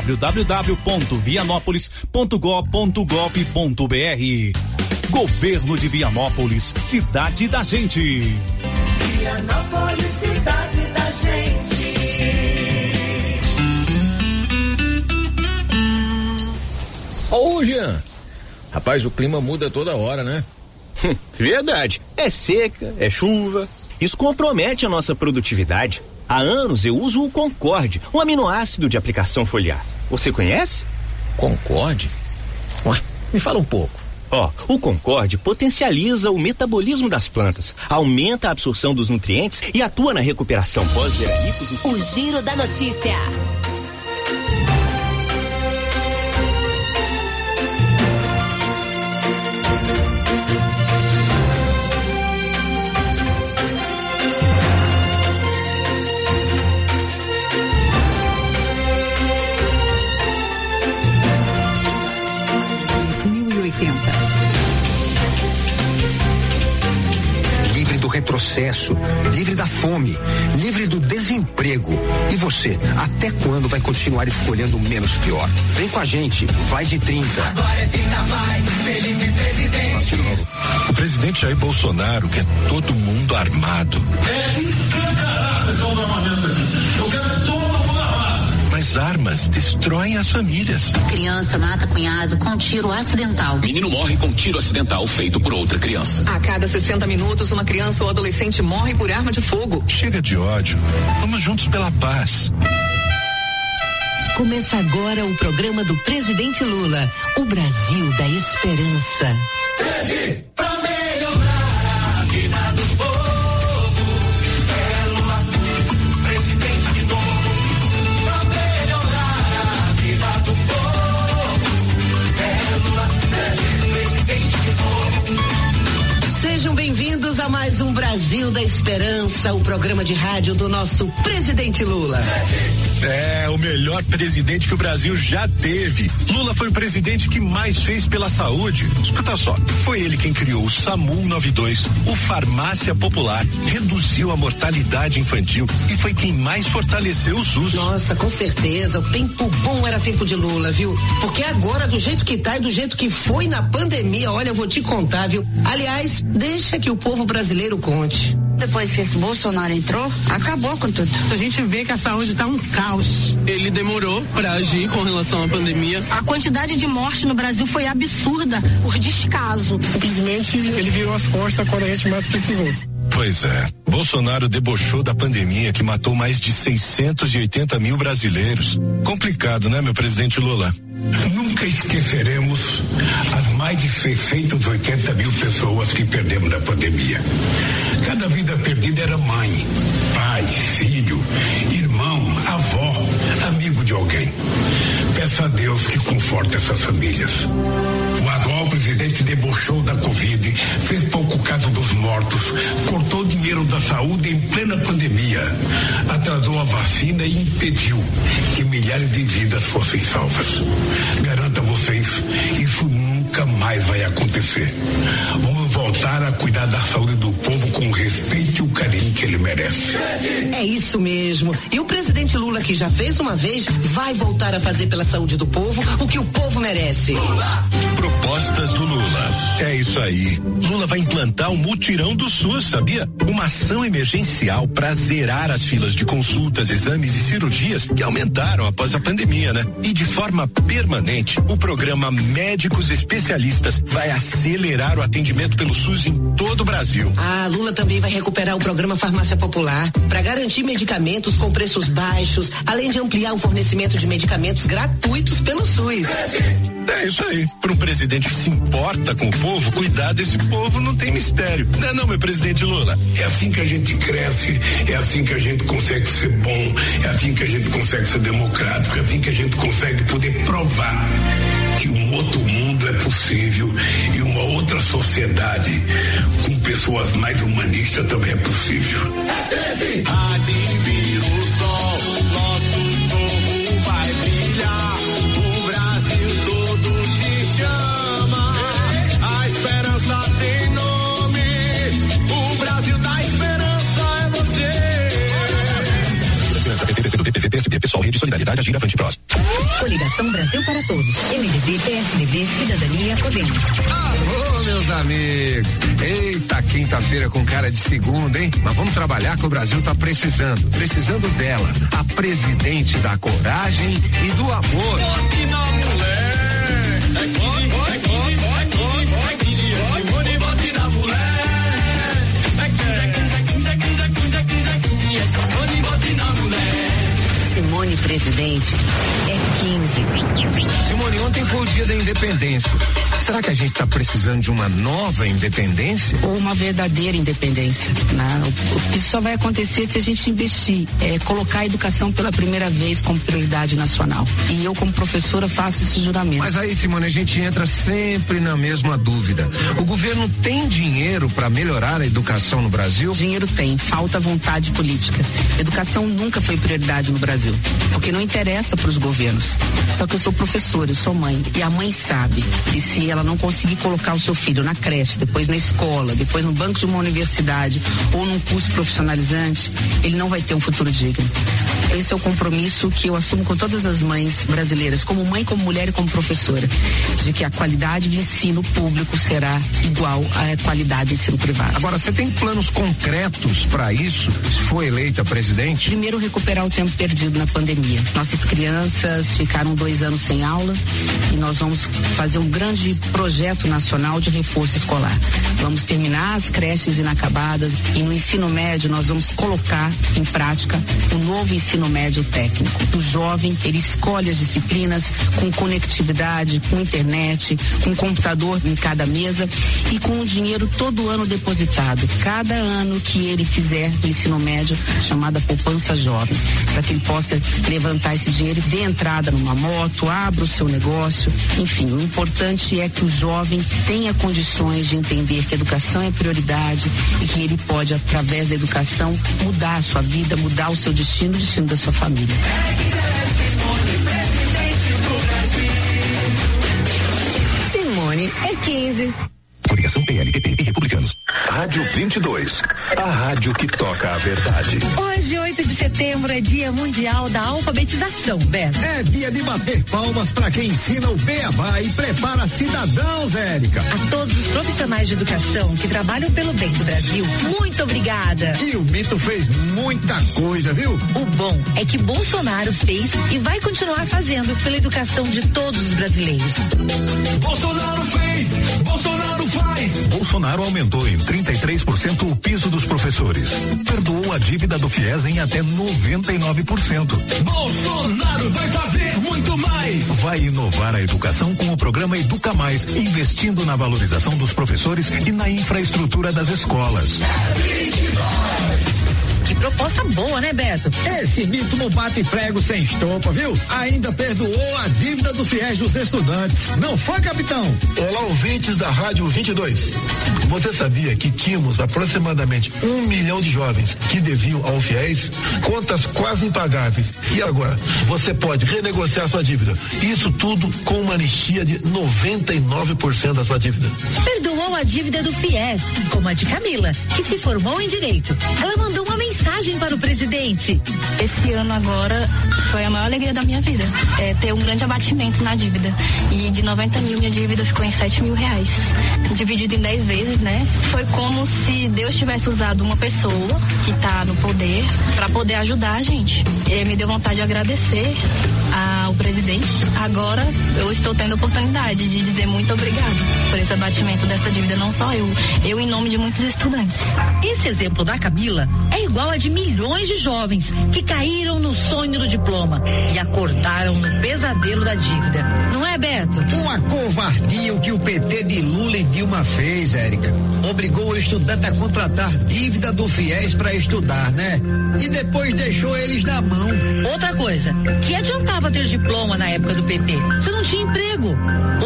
www.vianópolis.gov.br. Governo de Vianópolis, cidade da gente. Vianópolis, cidade da gente. Ô, Jean. Rapaz, o clima muda toda hora, né? Verdade. É seca, é chuva. Isso compromete a nossa produtividade. Há anos eu uso o Concorde, um aminoácido de aplicação foliar. Você conhece? Concorde? Ué, me fala um pouco. Ó, oh, o Concorde potencializa o metabolismo das plantas, aumenta a absorção dos nutrientes e atua na recuperação pós-veranico. O Giro da Notícia. Retrocesso, livre da fome, livre do desemprego. E você, até quando vai continuar escolhendo o menos pior? Vem com a gente, vai de 30. Agora é 30 vai, Felipe Presidente. O presidente Jair Bolsonaro quer todo mundo armado. É escancarado esse armamento aqui. Mas armas destroem as famílias. Criança mata cunhado com tiro acidental. Menino morre com tiro acidental feito por outra criança. A cada 60 minutos, uma criança ou adolescente morre por arma de fogo. Chega de ódio. Vamos juntos pela paz. Começa agora o programa do presidente Lula, o Brasil da Esperança. Treze Brasil da Esperança, o programa de rádio do nosso presidente Lula. É, o melhor presidente que o Brasil já teve. Lula foi o presidente que mais fez pela saúde. Escuta só, foi ele quem criou o SAMU 92, o Farmácia Popular, reduziu a mortalidade infantil e foi quem mais fortaleceu o SUS. Nossa, com certeza, o tempo bom era tempo de Lula, viu? Porque agora, do jeito que tá e do jeito que foi na pandemia, olha, eu vou te contar, viu? Aliás, deixa que o povo brasileiro conte. Depois que esse Bolsonaro entrou, acabou com tudo. A gente vê que a saúde tá um caos. Ele demorou para agir com relação à pandemia. A quantidade de morte no Brasil foi absurda por descaso. Simplesmente ele virou as costas quando a gente mais precisou. Pois é. Bolsonaro debochou da pandemia que matou mais de 680 mil brasileiros. Complicado, né, meu presidente Lula? Nunca esqueceremos as mais de 680 mil pessoas que perdemos na pandemia. Cada vida perdida era mãe, pai, filho, irmão, avó, amigo de alguém. Peço a Deus que conforte essas famílias. O atual presidente debochou da Covid, fez pouco caso dos mortos, cortou dinheiro da saúde em plena pandemia, atrasou a vacina e impediu que milhares de vidas fossem salvas. Garanto a vocês, isso nunca mais vai acontecer. Vamos voltar a cuidar da saúde do povo com o respeito e o carinho que ele merece. É isso mesmo. E o presidente Lula, que já fez uma vez, vai voltar a fazer pela saúde do povo o que o povo merece. Lula. Propostas do Lula. É isso aí. Lula vai implantar o mutirão do SUS, sabia? Uma ação emergencial para zerar as filas de consultas, exames e cirurgias que aumentaram após a pandemia, né? E de forma permanente, o programa Médicos Especialistas vai acelerar o atendimento pelo SUS em todo o Brasil. Ah, Lula também vai recuperar o programa Farmácia Popular para garantir medicamentos com preços baixos, além de ampliar o fornecimento de medicamentos gratuitos pelo SUS. É isso aí. Para um presidente que se importa com o povo, cuidar desse povo não tem mistério. Não é não, meu presidente Lula? É assim que a gente cresce, é assim que a gente consegue ser bom, é assim que a gente consegue ser democrático, é assim que a gente consegue poder provar que um outro mundo é possível e uma outra sociedade com pessoas mais humanistas também é possível. Admira PSB, Pessoal, Rede Solidariedade, Agir Avante Prós. Coligação Brasil para Todos. MDB, PSDB, Cidadania, Podemos. Alô, meus amigos. Eita, quinta-feira com cara de segunda, hein? Mas vamos trabalhar que o Brasil tá precisando. Precisando dela. A presidente da coragem e do amor. Na mulher. Simone Presidente é 15. Simone, ontem foi o dia da independência. Será que a gente tá precisando de uma nova independência? Ou uma verdadeira independência. Né? Isso só vai acontecer se a gente investir, é, colocar a educação pela primeira vez como prioridade nacional. E eu, como professora, faço esse juramento. Mas aí, Simone, a gente entra sempre na mesma dúvida. O governo tem dinheiro para melhorar a educação no Brasil? Dinheiro tem, falta vontade política. Educação nunca foi prioridade no Brasil, porque não interessa para os governos. Só que eu sou professora, eu sou mãe, e a mãe sabe que se ela não conseguir colocar o seu filho na creche, depois na escola, depois no banco de uma universidade ou num curso profissionalizante, ele não vai ter um futuro digno. Esse é o compromisso que eu assumo com todas as mães brasileiras, como mãe, como mulher e como professora, de que a qualidade do ensino público será igual à qualidade do ensino privado. Agora, você tem planos concretos para isso, se for eleita presidente? Primeiro, recuperar o tempo perdido na pandemia. Nossas crianças ficaram dois anos sem aula e nós vamos fazer um grande projeto nacional de reforço escolar. Vamos terminar as creches inacabadas e no ensino médio nós vamos colocar em prática o novo ensino médio técnico. O jovem, ele escolhe as disciplinas com conectividade, com internet, com computador em cada mesa e com o dinheiro todo ano depositado. Cada ano que ele fizer do ensino médio, chamada poupança jovem, para que ele possa levantar esse dinheiro dê entrada numa moto, abra o seu negócio. Enfim, o importante é que o jovem tenha condições de entender que a educação é prioridade e que ele pode, através da educação, mudar a sua vida, mudar o seu destino, o destino da sua família. Simone é 15. Coligação PLPP e Republicanos. Rádio 22. A rádio que toca a verdade. Hoje, 8 de setembro, é Dia Mundial da Alfabetização, Beto. É dia de bater palmas para quem ensina o beabá e prepara cidadãos, Érica. A todos os profissionais de educação que trabalham pelo bem do Brasil, muito obrigada. E o Mito fez muita coisa, viu? O bom é que Bolsonaro fez e vai continuar fazendo pela educação de todos os brasileiros. Bolsonaro fez, Bolsonaro faz. Bolsonaro aumentou em 33% o piso dos professores. Perdoou a dívida do FIES em até 99%. Bolsonaro vai fazer muito mais. Vai inovar a educação com o programa Educa Mais, investindo na valorização dos professores e na infraestrutura das escolas. Que proposta boa, né, Beto? Esse mito não bate prego sem estopa, viu? Ainda perdoou a dívida do fiéis dos estudantes. Não foi, capitão? Olá, ouvintes da Rádio 22. Você sabia que tínhamos aproximadamente um milhão de jovens que deviam ao FIES contas quase impagáveis? E agora, você pode renegociar sua dívida. Isso tudo com uma anistia de 99% da sua dívida. Perdoou a dívida do FIES, como a de Camila, que se formou em Direito. Ela mandou uma mensagem para o presidente. Esse ano agora foi a maior alegria da minha vida. É ter um grande abatimento na dívida. E de 90 mil, minha dívida ficou em 7 mil reais. Dividido em 10 vezes, né? Foi como se Deus tivesse usado uma pessoa que está no poder poder para poder ajudar a gente. E me deu vontade de agradecer ao presidente. Agora eu estou tendo a oportunidade de dizer muito obrigado por esse abatimento dessa dívida, não só eu, eu em nome de muitos estudantes. Esse exemplo da Camila é igual a de milhões de jovens que caíram no sonho do diploma e acordaram no pesadelo da dívida. Não é, Beto? Uma covardia o que o PT de Lula e Dilma fez, Érica. Obrigou o estudante a contratar dívida do FIES para estudar, né? E depois deixou eles na mão. Outra coisa, que adiantava ter diploma na época do PT? Você não tinha emprego.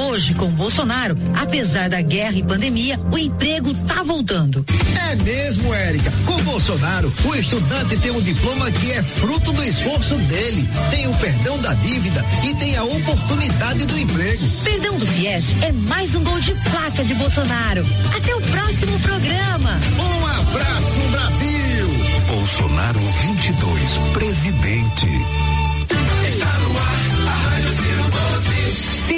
Hoje, com Bolsonaro, apesar da guerra e pandemia, o emprego tá voltando. É mesmo, Érica. Com Bolsonaro, o estudante tem um diploma que é fruto do esforço dele, tem o perdão da dívida e tem a oportunidade do emprego. Perdão do FIES é mais um gol de placa de Bolsonaro. Até o próximo programa. Um abraço, Brasil! Bolsonaro 22, presidente. Está no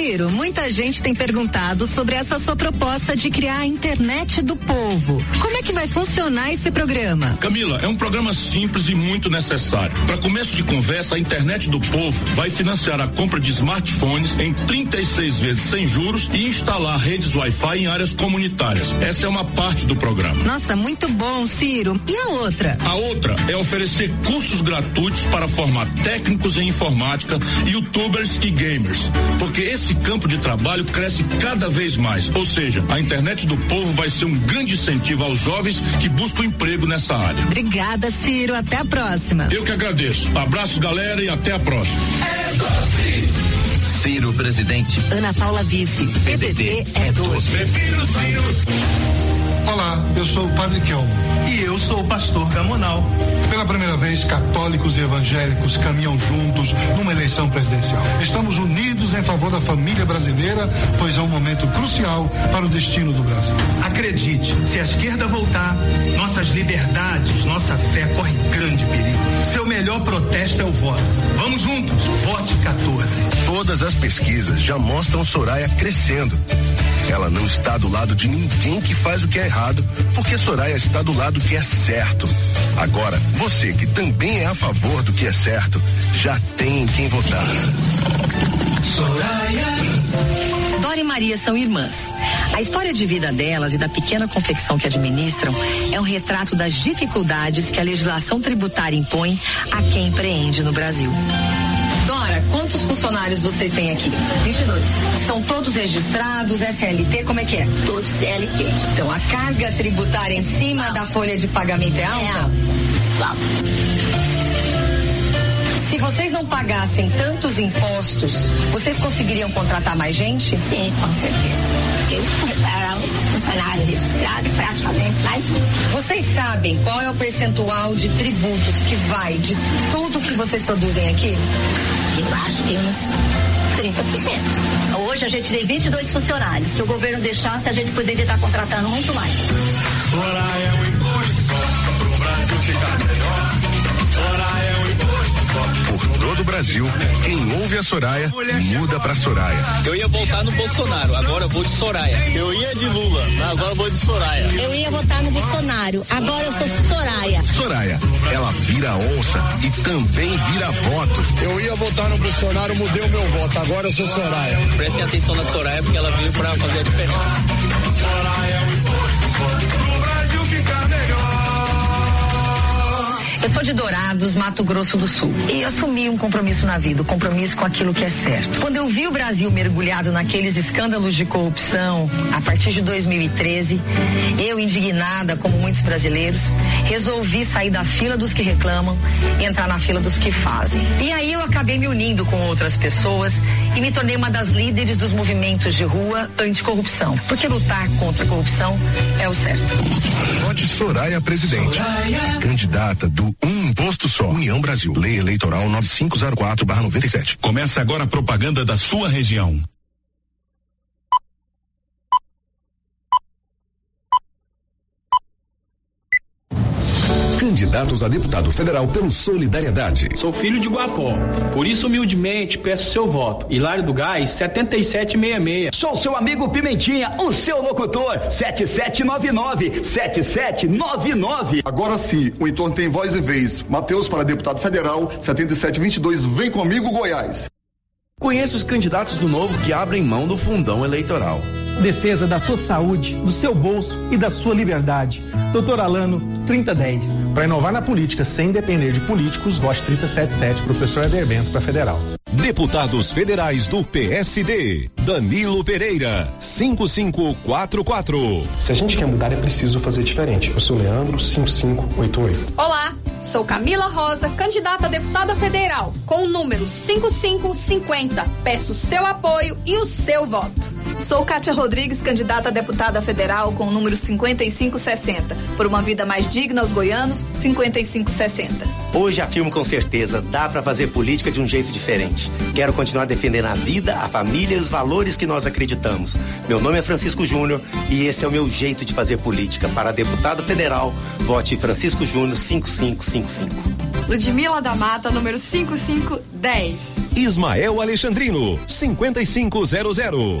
Ciro, muita gente tem perguntado sobre essa sua proposta de criar a internet do povo. Como é que vai funcionar esse programa? Camila, é um programa simples e muito necessário. Para começo de conversa, a internet do povo vai financiar a compra de smartphones em 36 vezes sem juros e instalar redes Wi-Fi em áreas comunitárias. Essa é uma parte do programa. Nossa, muito bom, Ciro. E a outra? A outra é oferecer cursos gratuitos para formar técnicos em informática, youtubers e gamers. Porque esse campo de trabalho cresce cada vez mais. Ou seja, a internet do povo vai ser um grande incentivo aos jovens que buscam emprego nessa área. Obrigada, Ciro. Até a próxima. Eu que agradeço. Abraço, galera, e até a próxima. Ciro, presidente. Ana Paula Vice. PDT é 12. Prefiro Ciro. Olá, eu sou o Padre Kelmo. E eu sou o pastor Gamonal. Pela primeira vez, católicos e evangélicos caminham juntos numa eleição presidencial. Estamos unidos em favor da família brasileira, pois é um momento crucial para o destino do Brasil. Acredite, se a esquerda voltar, nossas liberdades, nossa fé corre grande perigo. Seu melhor protesto é o voto. Vamos juntos, vote 14. Todas as pesquisas já mostram Soraya crescendo. Ela não está do lado de ninguém que faz o que é errado, porque Soraya está do lado que é certo. Agora, você que também é a favor do que é certo, já tem em quem votar. Soraya. Dora e Maria são irmãs. A história de vida delas e da pequena confecção que administram é um retrato das dificuldades que a legislação tributária impõe a quem empreende no Brasil. Quantos funcionários vocês têm aqui? 22. São todos registrados, SLT, como é que é? Todos CLT. Então, a carga tributária em cima da folha de pagamento é alta? É alta. Se vocês não pagassem tantos impostos, vocês conseguiriam contratar mais gente? Sim, com certeza. Eu era um funcionário registrado praticamente mais um. Vocês sabem qual é o percentual de tributos que vai de tudo que vocês produzem aqui? Eu acho que uns 30%. Hoje a gente tem 22 funcionários. Se o governo deixasse, a gente poderia estar contratando muito mais. Soraya Por todo o Brasil, quem ouve a Soraya, muda pra Soraya. Eu ia voltar no Bolsonaro, agora eu vou de Soraya. Eu ia de Lula, agora eu vou de Soraya. Eu ia votar no Bolsonaro, agora eu sou Soraya. Soraya, ela vira onça e também vira voto. Eu ia votar no Bolsonaro, mudei o meu voto, agora eu sou Soraya. Prestem atenção na Soraya porque ela veio pra fazer a diferença. Soraya Eu sou de Dourados, Mato Grosso do Sul. E assumi um compromisso na vida, um compromisso com aquilo que é certo. Quando eu vi o Brasil mergulhado naqueles escândalos de corrupção, a partir de 2013, eu, indignada, como muitos brasileiros, resolvi sair da fila dos que reclamam e entrar na fila dos que fazem. E aí eu acabei me unindo com outras pessoas e me tornei uma das líderes dos movimentos de rua anticorrupção. Porque lutar contra a corrupção é o certo. Vote Soraya presidente. Candidata do Um Imposto Só. União Brasil. Lei Eleitoral 9504-97. Começa agora a propaganda da sua região. Candidatos a deputado federal pelo Solidariedade. Sou filho de Guapó, por isso humildemente peço seu voto. Hilário do Gás, 7766. Sou seu amigo Pimentinha, o seu locutor, 7799 7799. Agora sim, o entorno tem voz e vez. Matheus para deputado federal, 7722, vem comigo, Goiás. Conheça os candidatos do Novo que abrem mão do fundão eleitoral. Defesa da sua saúde, do seu bolso e da sua liberdade. Doutor Alano, 3010. Para inovar na política sem depender de políticos, vote 377, professor Eder Bento para federal. Deputados federais do PSD. Danilo Pereira, 5544. Se a gente quer mudar, é preciso fazer diferente. Eu sou Leandro, 5588. Olá, sou Camila Rosa, candidata a deputada federal, com o número 5550. Peço seu apoio e o seu voto. Sou Kátia Rodrigues, candidata a deputada federal, com o número 5560. Por uma vida mais digna aos goianos, 5560. Hoje afirmo com certeza, dá para fazer política de um jeito diferente. Quero continuar defendendo a vida, a família e os valores que nós acreditamos. Meu nome é Francisco Júnior e esse é o meu jeito de fazer política. Para deputado federal, vote Francisco Júnior 5555. Ludmila da Mata, número 5510. Ismael Alexandrino, 5500.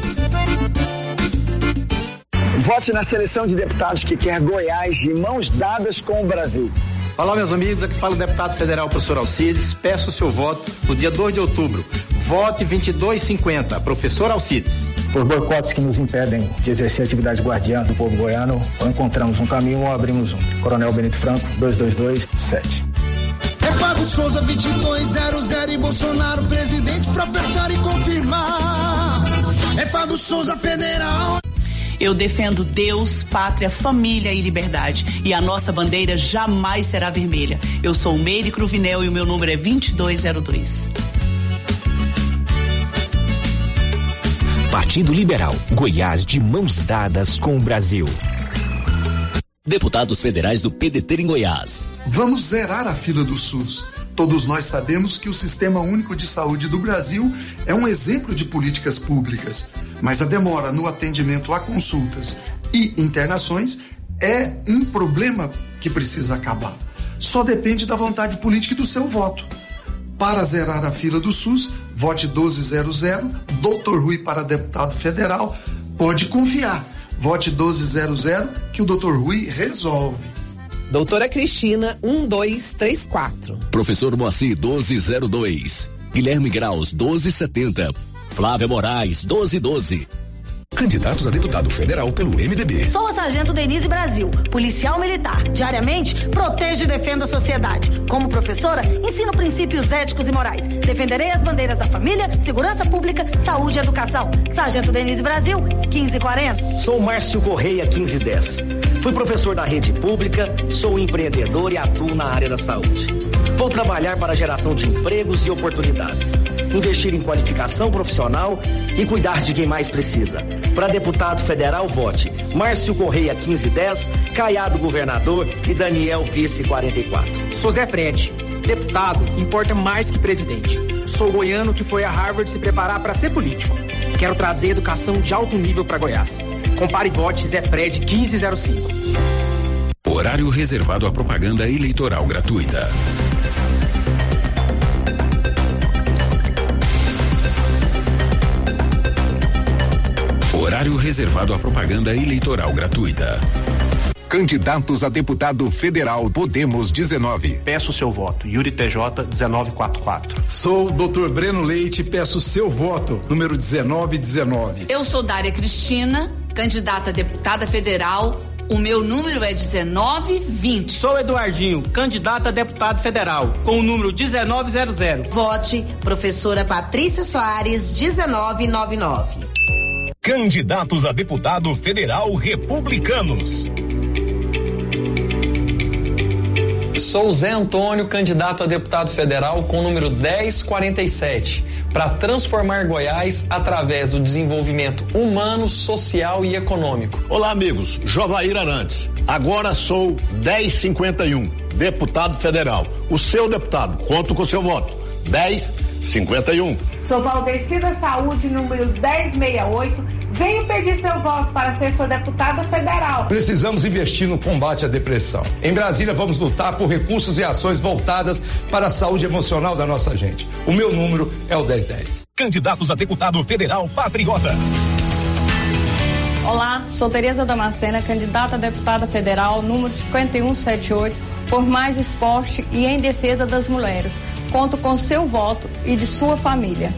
Vote na seleção de deputados que quer Goiás de mãos dadas com o Brasil. Olá, meus amigos. Aqui fala o deputado federal professor Alcides. Peço o seu voto no dia 2 de outubro. Vote 2250, professor Alcides. Por boicotes que nos impedem de exercer a atividade guardiã do povo goiano, ou encontramos um caminho ou abrimos um. Coronel Benito Franco, 2227. É Fábio Souza 2200 e Bolsonaro presidente pra apertar e confirmar. É Fábio Souza federal. Eu defendo Deus, pátria, família e liberdade. E a nossa bandeira jamais será vermelha. Eu sou Meire Cruvinel e o meu número é 2202. Partido Liberal, Goiás de mãos dadas com o Brasil. Deputados federais do PDT em Goiás. Vamos zerar a fila do SUS. Todos nós sabemos que o Sistema Único de Saúde do Brasil é um exemplo de políticas públicas, mas a demora no atendimento a consultas e internações é um problema que precisa acabar. Só depende da vontade política e do seu voto. Para zerar a fila do SUS, vote 1200, Dr. Rui para deputado federal. Pode confiar. Vote 1200 que o Dr. Rui resolve. Doutora Cristina, 1234. Professor Moacir 1202. Guilherme Graus 1270. Flávia Moraes 1212. Candidatos a deputado federal pelo MDB. Sou a Sargento Denise Brasil, policial militar. Diariamente, protejo e defendo a sociedade. Como professora, ensino princípios éticos e morais. Defenderei as bandeiras da família, segurança pública, saúde e educação. Sargento Denise Brasil, 1540. Sou Márcio Correia, 1510. Fui professor da rede pública, sou empreendedor e atuo na área da saúde. Vou trabalhar para a geração de empregos e oportunidades, investir em qualificação profissional e cuidar de quem mais precisa. Para deputado federal, vote Márcio Correia 1510, Caiado governador e Daniel vice 44. Sou Zé Fred. Deputado importa mais que presidente. Sou goiano que foi a Harvard se preparar para ser político. Quero trazer educação de alto nível para Goiás. Compare e vote Zé Fred 1505. Horário reservado à propaganda eleitoral gratuita. Horário reservado à propaganda eleitoral gratuita. Candidatos a deputado federal Podemos 19. Peço seu voto. Yuri TJ 1944. Sou o Dr. Breno Leite, peço seu voto. Número 1919. Eu sou Dária Cristina, candidata a deputada federal. O meu número é 1920. Sou Eduardinho, candidato a deputado federal, com o número 1900. Vote professora Patrícia Soares 1999. Candidatos a deputado federal republicanos. Sou Zé Antônio, candidato a deputado federal com o número 1047, para transformar Goiás através do desenvolvimento humano, social e econômico. Olá, amigos. Jovair Arantes. Agora sou 1051, deputado federal. O seu deputado. Conto com seu voto. 1051. Sou Valdecida Saúde, número 1068 Venha pedir seu voto para ser sua deputada federal. Precisamos investir no combate à depressão. Em Brasília, vamos lutar por recursos e ações voltadas para a saúde emocional da nossa gente. O meu número é o 1010. Candidatos a deputado federal patriota. Olá, sou Tereza Damascena, candidata a deputada federal, número 5178, por mais esporte e em defesa das mulheres. Conto com seu voto e de sua família.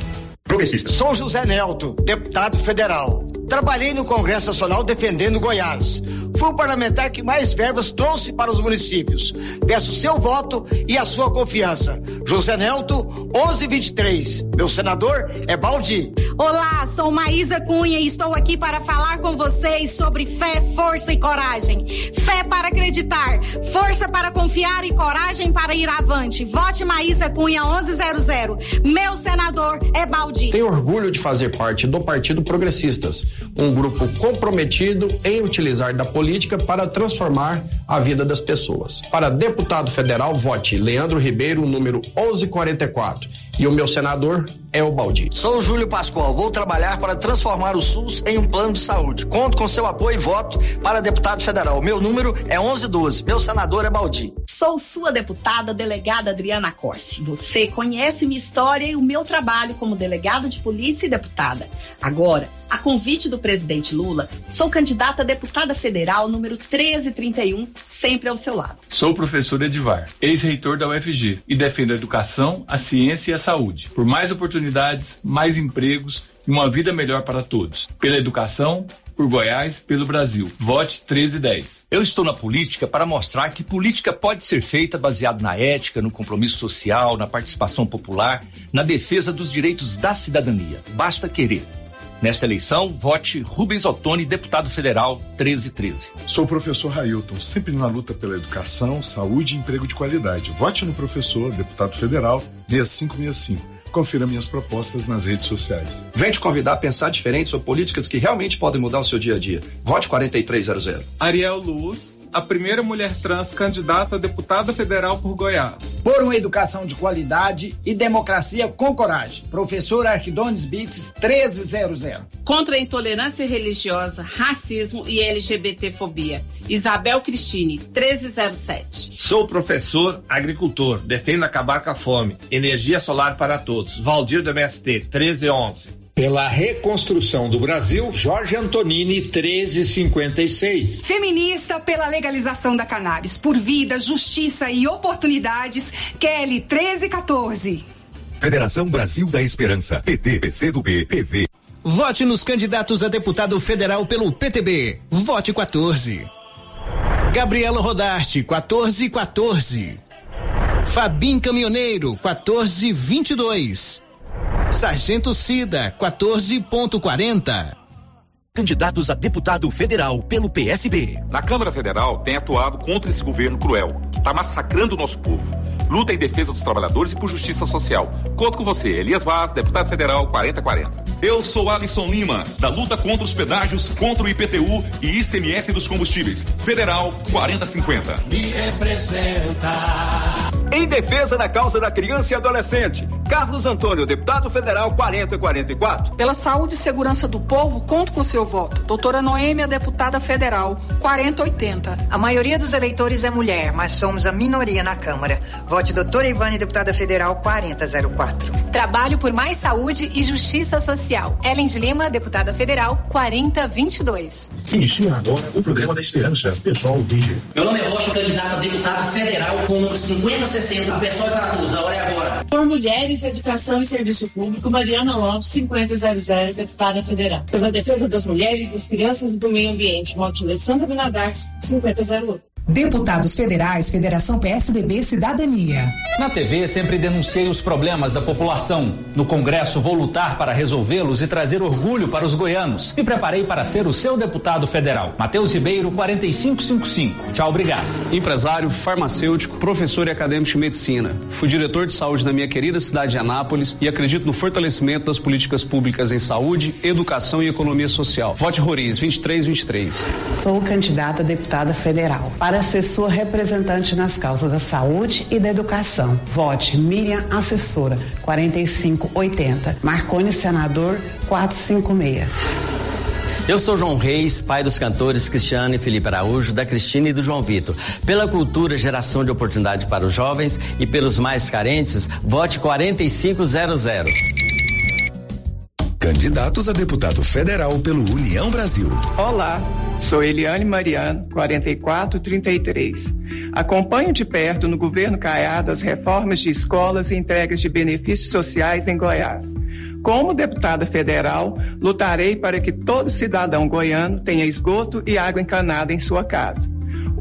Progressista. Sou José Nelto, deputado federal. Trabalhei no Congresso Nacional defendendo Goiás. Fui o parlamentar que mais verbas trouxe para os municípios. Peço seu voto e a sua confiança. José Nelto, 1123. Meu senador é Baldi. Olá, sou Maísa Cunha e estou aqui para falar com vocês sobre fé, força e coragem. Fé para acreditar, força para confiar e coragem para ir avante. Vote Maísa Cunha 1100. Meu senador é Baldi. Tenho orgulho de fazer parte do Partido Progressistas, um grupo comprometido em utilizar da política para transformar a vida das pessoas. Para deputado federal, vote Leandro Ribeiro, número 1144. E o meu senador é o Baldi. Sou Júlio Pascoal. Vou trabalhar para transformar o SUS em um plano de saúde. Conto com seu apoio e voto para deputado federal. Meu número é 1112. Meu senador é Baldi. Sou sua deputada, delegada Adriana Corsi. Você conhece minha história e o meu trabalho como delegado de polícia e deputada. Agora, a convite do presidente Lula, sou candidata a deputada federal número 1331, sempre ao seu lado. Sou o professor Edivar, ex-reitor da UFG e defendo a educação, a ciência e a saúde. Por mais oportunidades, mais empregos e uma vida melhor para todos. Pela educação, por Goiás, pelo Brasil. Vote 1310. Eu estou na política para mostrar que política pode ser feita baseada na ética, no compromisso social, na participação popular, na defesa dos direitos da cidadania. Basta querer. Nesta eleição, vote Rubens Ottoni, deputado federal 1313. Sou o professor Railton, sempre na luta pela educação, saúde e emprego de qualidade. Vote no professor, deputado federal 6565. Confira minhas propostas nas redes sociais. Vem te convidar a pensar diferente sobre políticas que realmente podem mudar o seu dia a dia. Vote 4300. Ariel Luz, a primeira mulher trans candidata a deputada federal por Goiás. Por uma educação de qualidade e democracia com coragem. Professor Arquidones Bits 1300. Contra a intolerância religiosa, racismo e LGBTfobia. Isabel Cristine 1307. Sou professor agricultor. Defendo acabar com a fome. Energia solar para todos. Valdir do MST, 1311. Pela reconstrução do Brasil, Jorge Antonini, 1356. Feminista pela legalização da cannabis, por vida, justiça e oportunidades, Kelly, 1314. Federação Brasil da Esperança, PT, PCdoB, PV. Vote nos candidatos a deputado federal pelo PTB. Vote 14. Gabriela Rodarte, 1414. Fabim Caminhoneiro, 1422. Sargento Cida, 14.40. Candidatos a deputado federal pelo PSB. Na Câmara Federal tem atuado contra esse governo cruel, que está massacrando o nosso povo. Luta em defesa dos trabalhadores e por justiça social. Conto com você, Elias Vaz, deputado federal 4040. Eu sou Alisson Lima, da luta contra os pedágios, contra o IPTU e ICMS dos combustíveis. Federal 4050. Me representa. Em defesa da causa da criança e adolescente, Carlos Antônio, deputado federal 4044. Pela saúde e segurança do povo, conto com seu voto. Doutora Noêmia, deputada federal 4080. A maioria dos eleitores é mulher, mas somos a minoria na Câmara. Vote doutora Ivane, deputada federal 4004. Trabalho por mais saúde e justiça social. Ellen de Lima, deputada federal 4022. Inicia agora o programa da Esperança, pessoal DG. Meu nome é Rocha, candidato a deputado federal com o número 5060. O pessoal para a hora é agora. Por Mulheres, Educação e Serviço Público, Mariana Lopes, 5000, deputada federal. Pela defesa das mulheres, das crianças e do meio ambiente, Monte Alessandra Binadares, 5008. Deputados Federais, Federação PSDB Cidadania. Na TV sempre denunciei os problemas da população. No Congresso vou lutar para resolvê-los e trazer orgulho para os goianos. Me preparei para ser o seu deputado federal. Matheus Ribeiro, 4555. Tchau, obrigado. Empresário, farmacêutico, professor e acadêmico de medicina. Fui diretor de saúde na minha querida cidade de Anápolis e acredito no fortalecimento das políticas públicas em saúde, educação e economia social. Vote Roriz 2323. Sou candidata a deputada federal para ser sua representante nas causas da saúde e da educação. Vote Miriam Assessora, 4580. Marconi Senador, 456. Eu sou João Reis, pai dos cantores Cristiano e Felipe Araújo, da Cristina e do João Vitor. Pela cultura, geração de oportunidade para os jovens e pelos mais carentes, vote 4500. Candidatos a deputado federal pelo União Brasil. Olá, sou Eliane Mariano, 4433. Acompanho de perto no governo Caiado as reformas de escolas e entregas de benefícios sociais em Goiás. Como deputada federal, lutarei para que todo cidadão goiano tenha esgoto e água encanada em sua casa.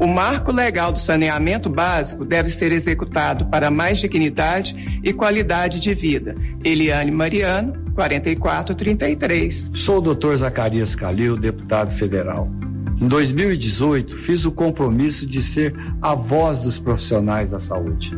O marco legal do saneamento básico deve ser executado para mais dignidade e qualidade de vida. Eliane Mariano, 4433. Sou o Dr. Zacarias Calil, deputado federal. Em 2018, fiz o compromisso de ser a voz dos profissionais da saúde.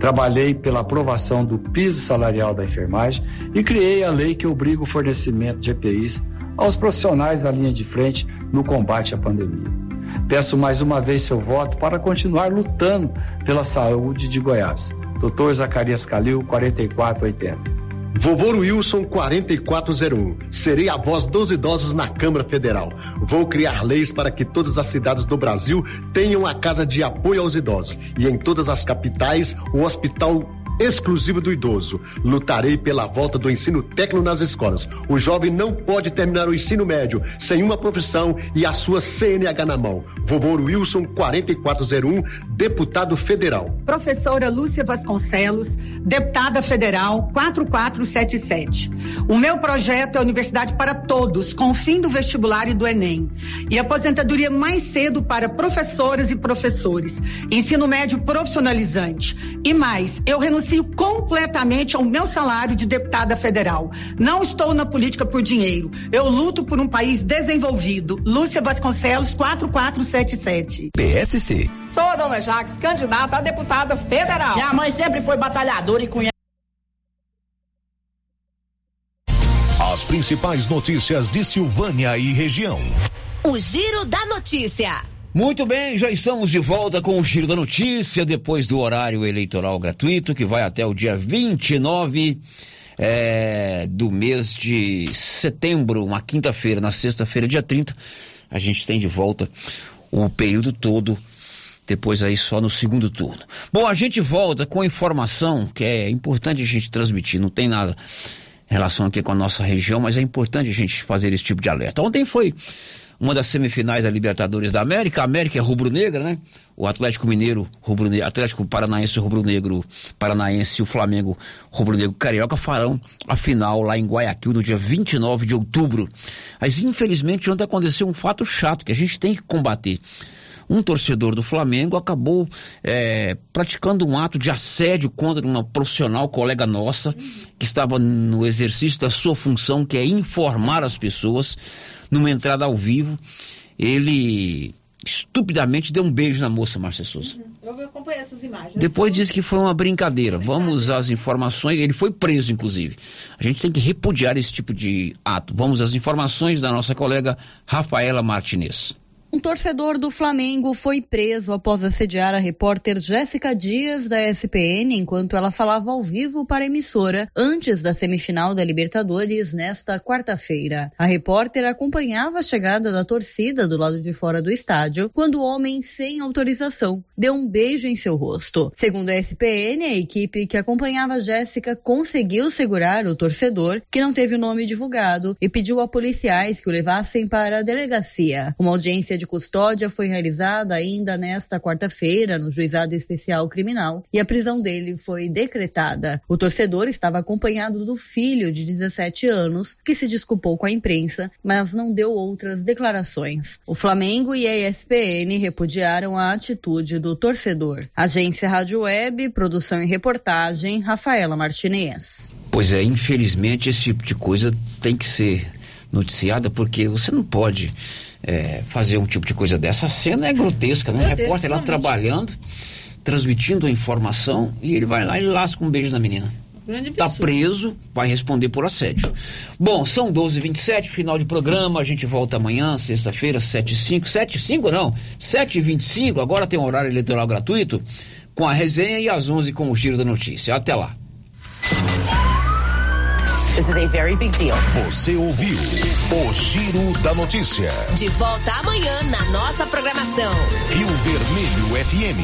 Trabalhei pela aprovação do piso salarial da enfermagem e criei a lei que obriga o fornecimento de EPIs aos profissionais da linha de frente no combate à pandemia. Peço mais uma vez seu voto para continuar lutando pela saúde de Goiás. Doutor Zacarias Calil, 4480. Vovô Wilson 4401. Serei a voz dos idosos na Câmara Federal. Vou criar leis para que todas as cidades do Brasil tenham a casa de apoio aos idosos e em todas as capitais o hospital exclusivo do idoso. Lutarei pela volta do ensino técnico nas escolas. O jovem não pode terminar o ensino médio sem uma profissão e a sua CNH na mão. Vovô Wilson 4401, deputado federal. Professora Lúcia Vasconcelos, deputada federal 4477. O meu projeto é Universidade para Todos, com o fim do vestibular e do Enem. E aposentadoria mais cedo para professoras e professores. Ensino médio profissionalizante. E mais, eu renuncio renuncio completamente ao meu salário de deputada federal. Não estou na política por dinheiro. Eu luto por um país desenvolvido. Lúcia Vasconcelos, 4477. PSC. Sou a dona Jaques, candidata a deputada federal. Minha mãe sempre foi batalhadora e cunhada. As principais notícias de Silvânia e região. O Giro da Notícia. Muito bem, já estamos de volta com o Giro da Notícia, depois do horário eleitoral gratuito, que vai até o dia 29 é, do mês de setembro, uma quinta-feira. Na sexta-feira, dia 30, a gente tem de volta o período todo, depois aí só no segundo turno. Bom, a gente volta com informação que é importante a gente transmitir, não tem nada em relação aqui com a nossa região, mas é importante a gente fazer esse tipo de alerta. Ontem foi uma das semifinais da Libertadores da América. A América é rubro-negra, né? O Atlético Mineiro, rubro-negro, Atlético Paranaense, rubro-negro, Paranaense e o Flamengo, rubro-negro, carioca farão a final lá em Guayaquil no dia 29 de outubro. Mas infelizmente ontem aconteceu um fato chato que a gente tem que combater um torcedor do Flamengo acabou é, praticando um ato de assédio contra uma profissional colega nossa que estava no exercício da sua função, que é informar as pessoas numa entrada ao vivo, ele estupidamente deu um beijo na moça, Márcia Souza. Uhum. Eu acompanhei essas imagens. Depois disse que foi uma brincadeira. Vamos às informações. Ele foi preso, inclusive. A gente tem que repudiar esse tipo de ato. Vamos às informações da nossa colega Rafaela Martinez. Um torcedor do Flamengo foi preso após assediar a repórter Jéssica Dias da SPN enquanto ela falava ao vivo para a emissora antes da semifinal da Libertadores nesta quarta-feira. A repórter acompanhava a chegada da torcida do lado de fora do estádio quando o homem, sem autorização, deu um beijo em seu rosto. Segundo a SPN, a equipe que acompanhava Jéssica conseguiu segurar o torcedor, que não teve o nome divulgado, e pediu a policiais que o levassem para a delegacia. Uma audiência de custódia foi realizada ainda nesta quarta-feira no Juizado Especial Criminal e a prisão dele foi decretada. O torcedor estava acompanhado do filho de 17 anos, que se desculpou com a imprensa, mas não deu outras declarações. O Flamengo e a ESPN repudiaram a atitude do torcedor. Agência Rádio Web, produção e reportagem, Rafaela Martinez. Pois é, infelizmente esse tipo de coisa tem que ser noticiada porque você não pode é, fazer um tipo de coisa dessa. A cena é grotesca, né? O repórter lá trabalhando, transmitindo a informação e ele vai lá e lasca um beijo na menina. Tá preso, vai responder por assédio. Bom, são 12h27, final de programa. A gente volta amanhã, sexta-feira, 7h05. 7h05 não, 7h25. Agora tem um horário eleitoral gratuito com a resenha e às 11 com o giro da notícia. Até lá. This is a very big deal. Você ouviu o Giro da Notícia. De volta amanhã na nossa programação. Rio Vermelho FM.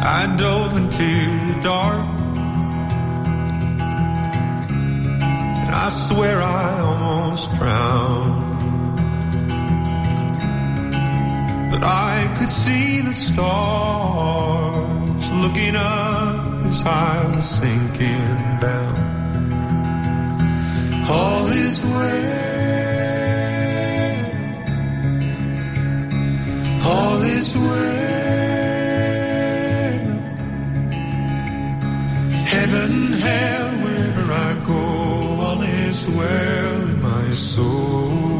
I dove into the dark. And I swear I almost drowned. But I could see the stars looking up as I was sinking down. All is well. All is well. Heaven, hell, wherever I go, all is well in my soul.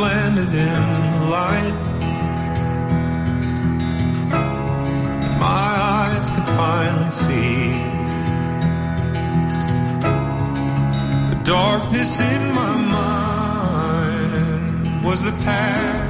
Landed in the light. My eyes can finally see the darkness in my mind was the path.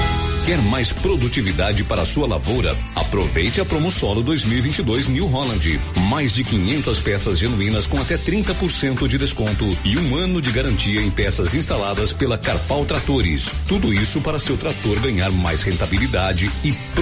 Quer mais produtividade para sua lavoura? Aproveite a Promosolo 2022 New Holland. Mais de 500 peças genuínas com até 30% de desconto e um ano de garantia em peças instaladas pela Carpal Tratores. Tudo isso para seu trator ganhar mais rentabilidade e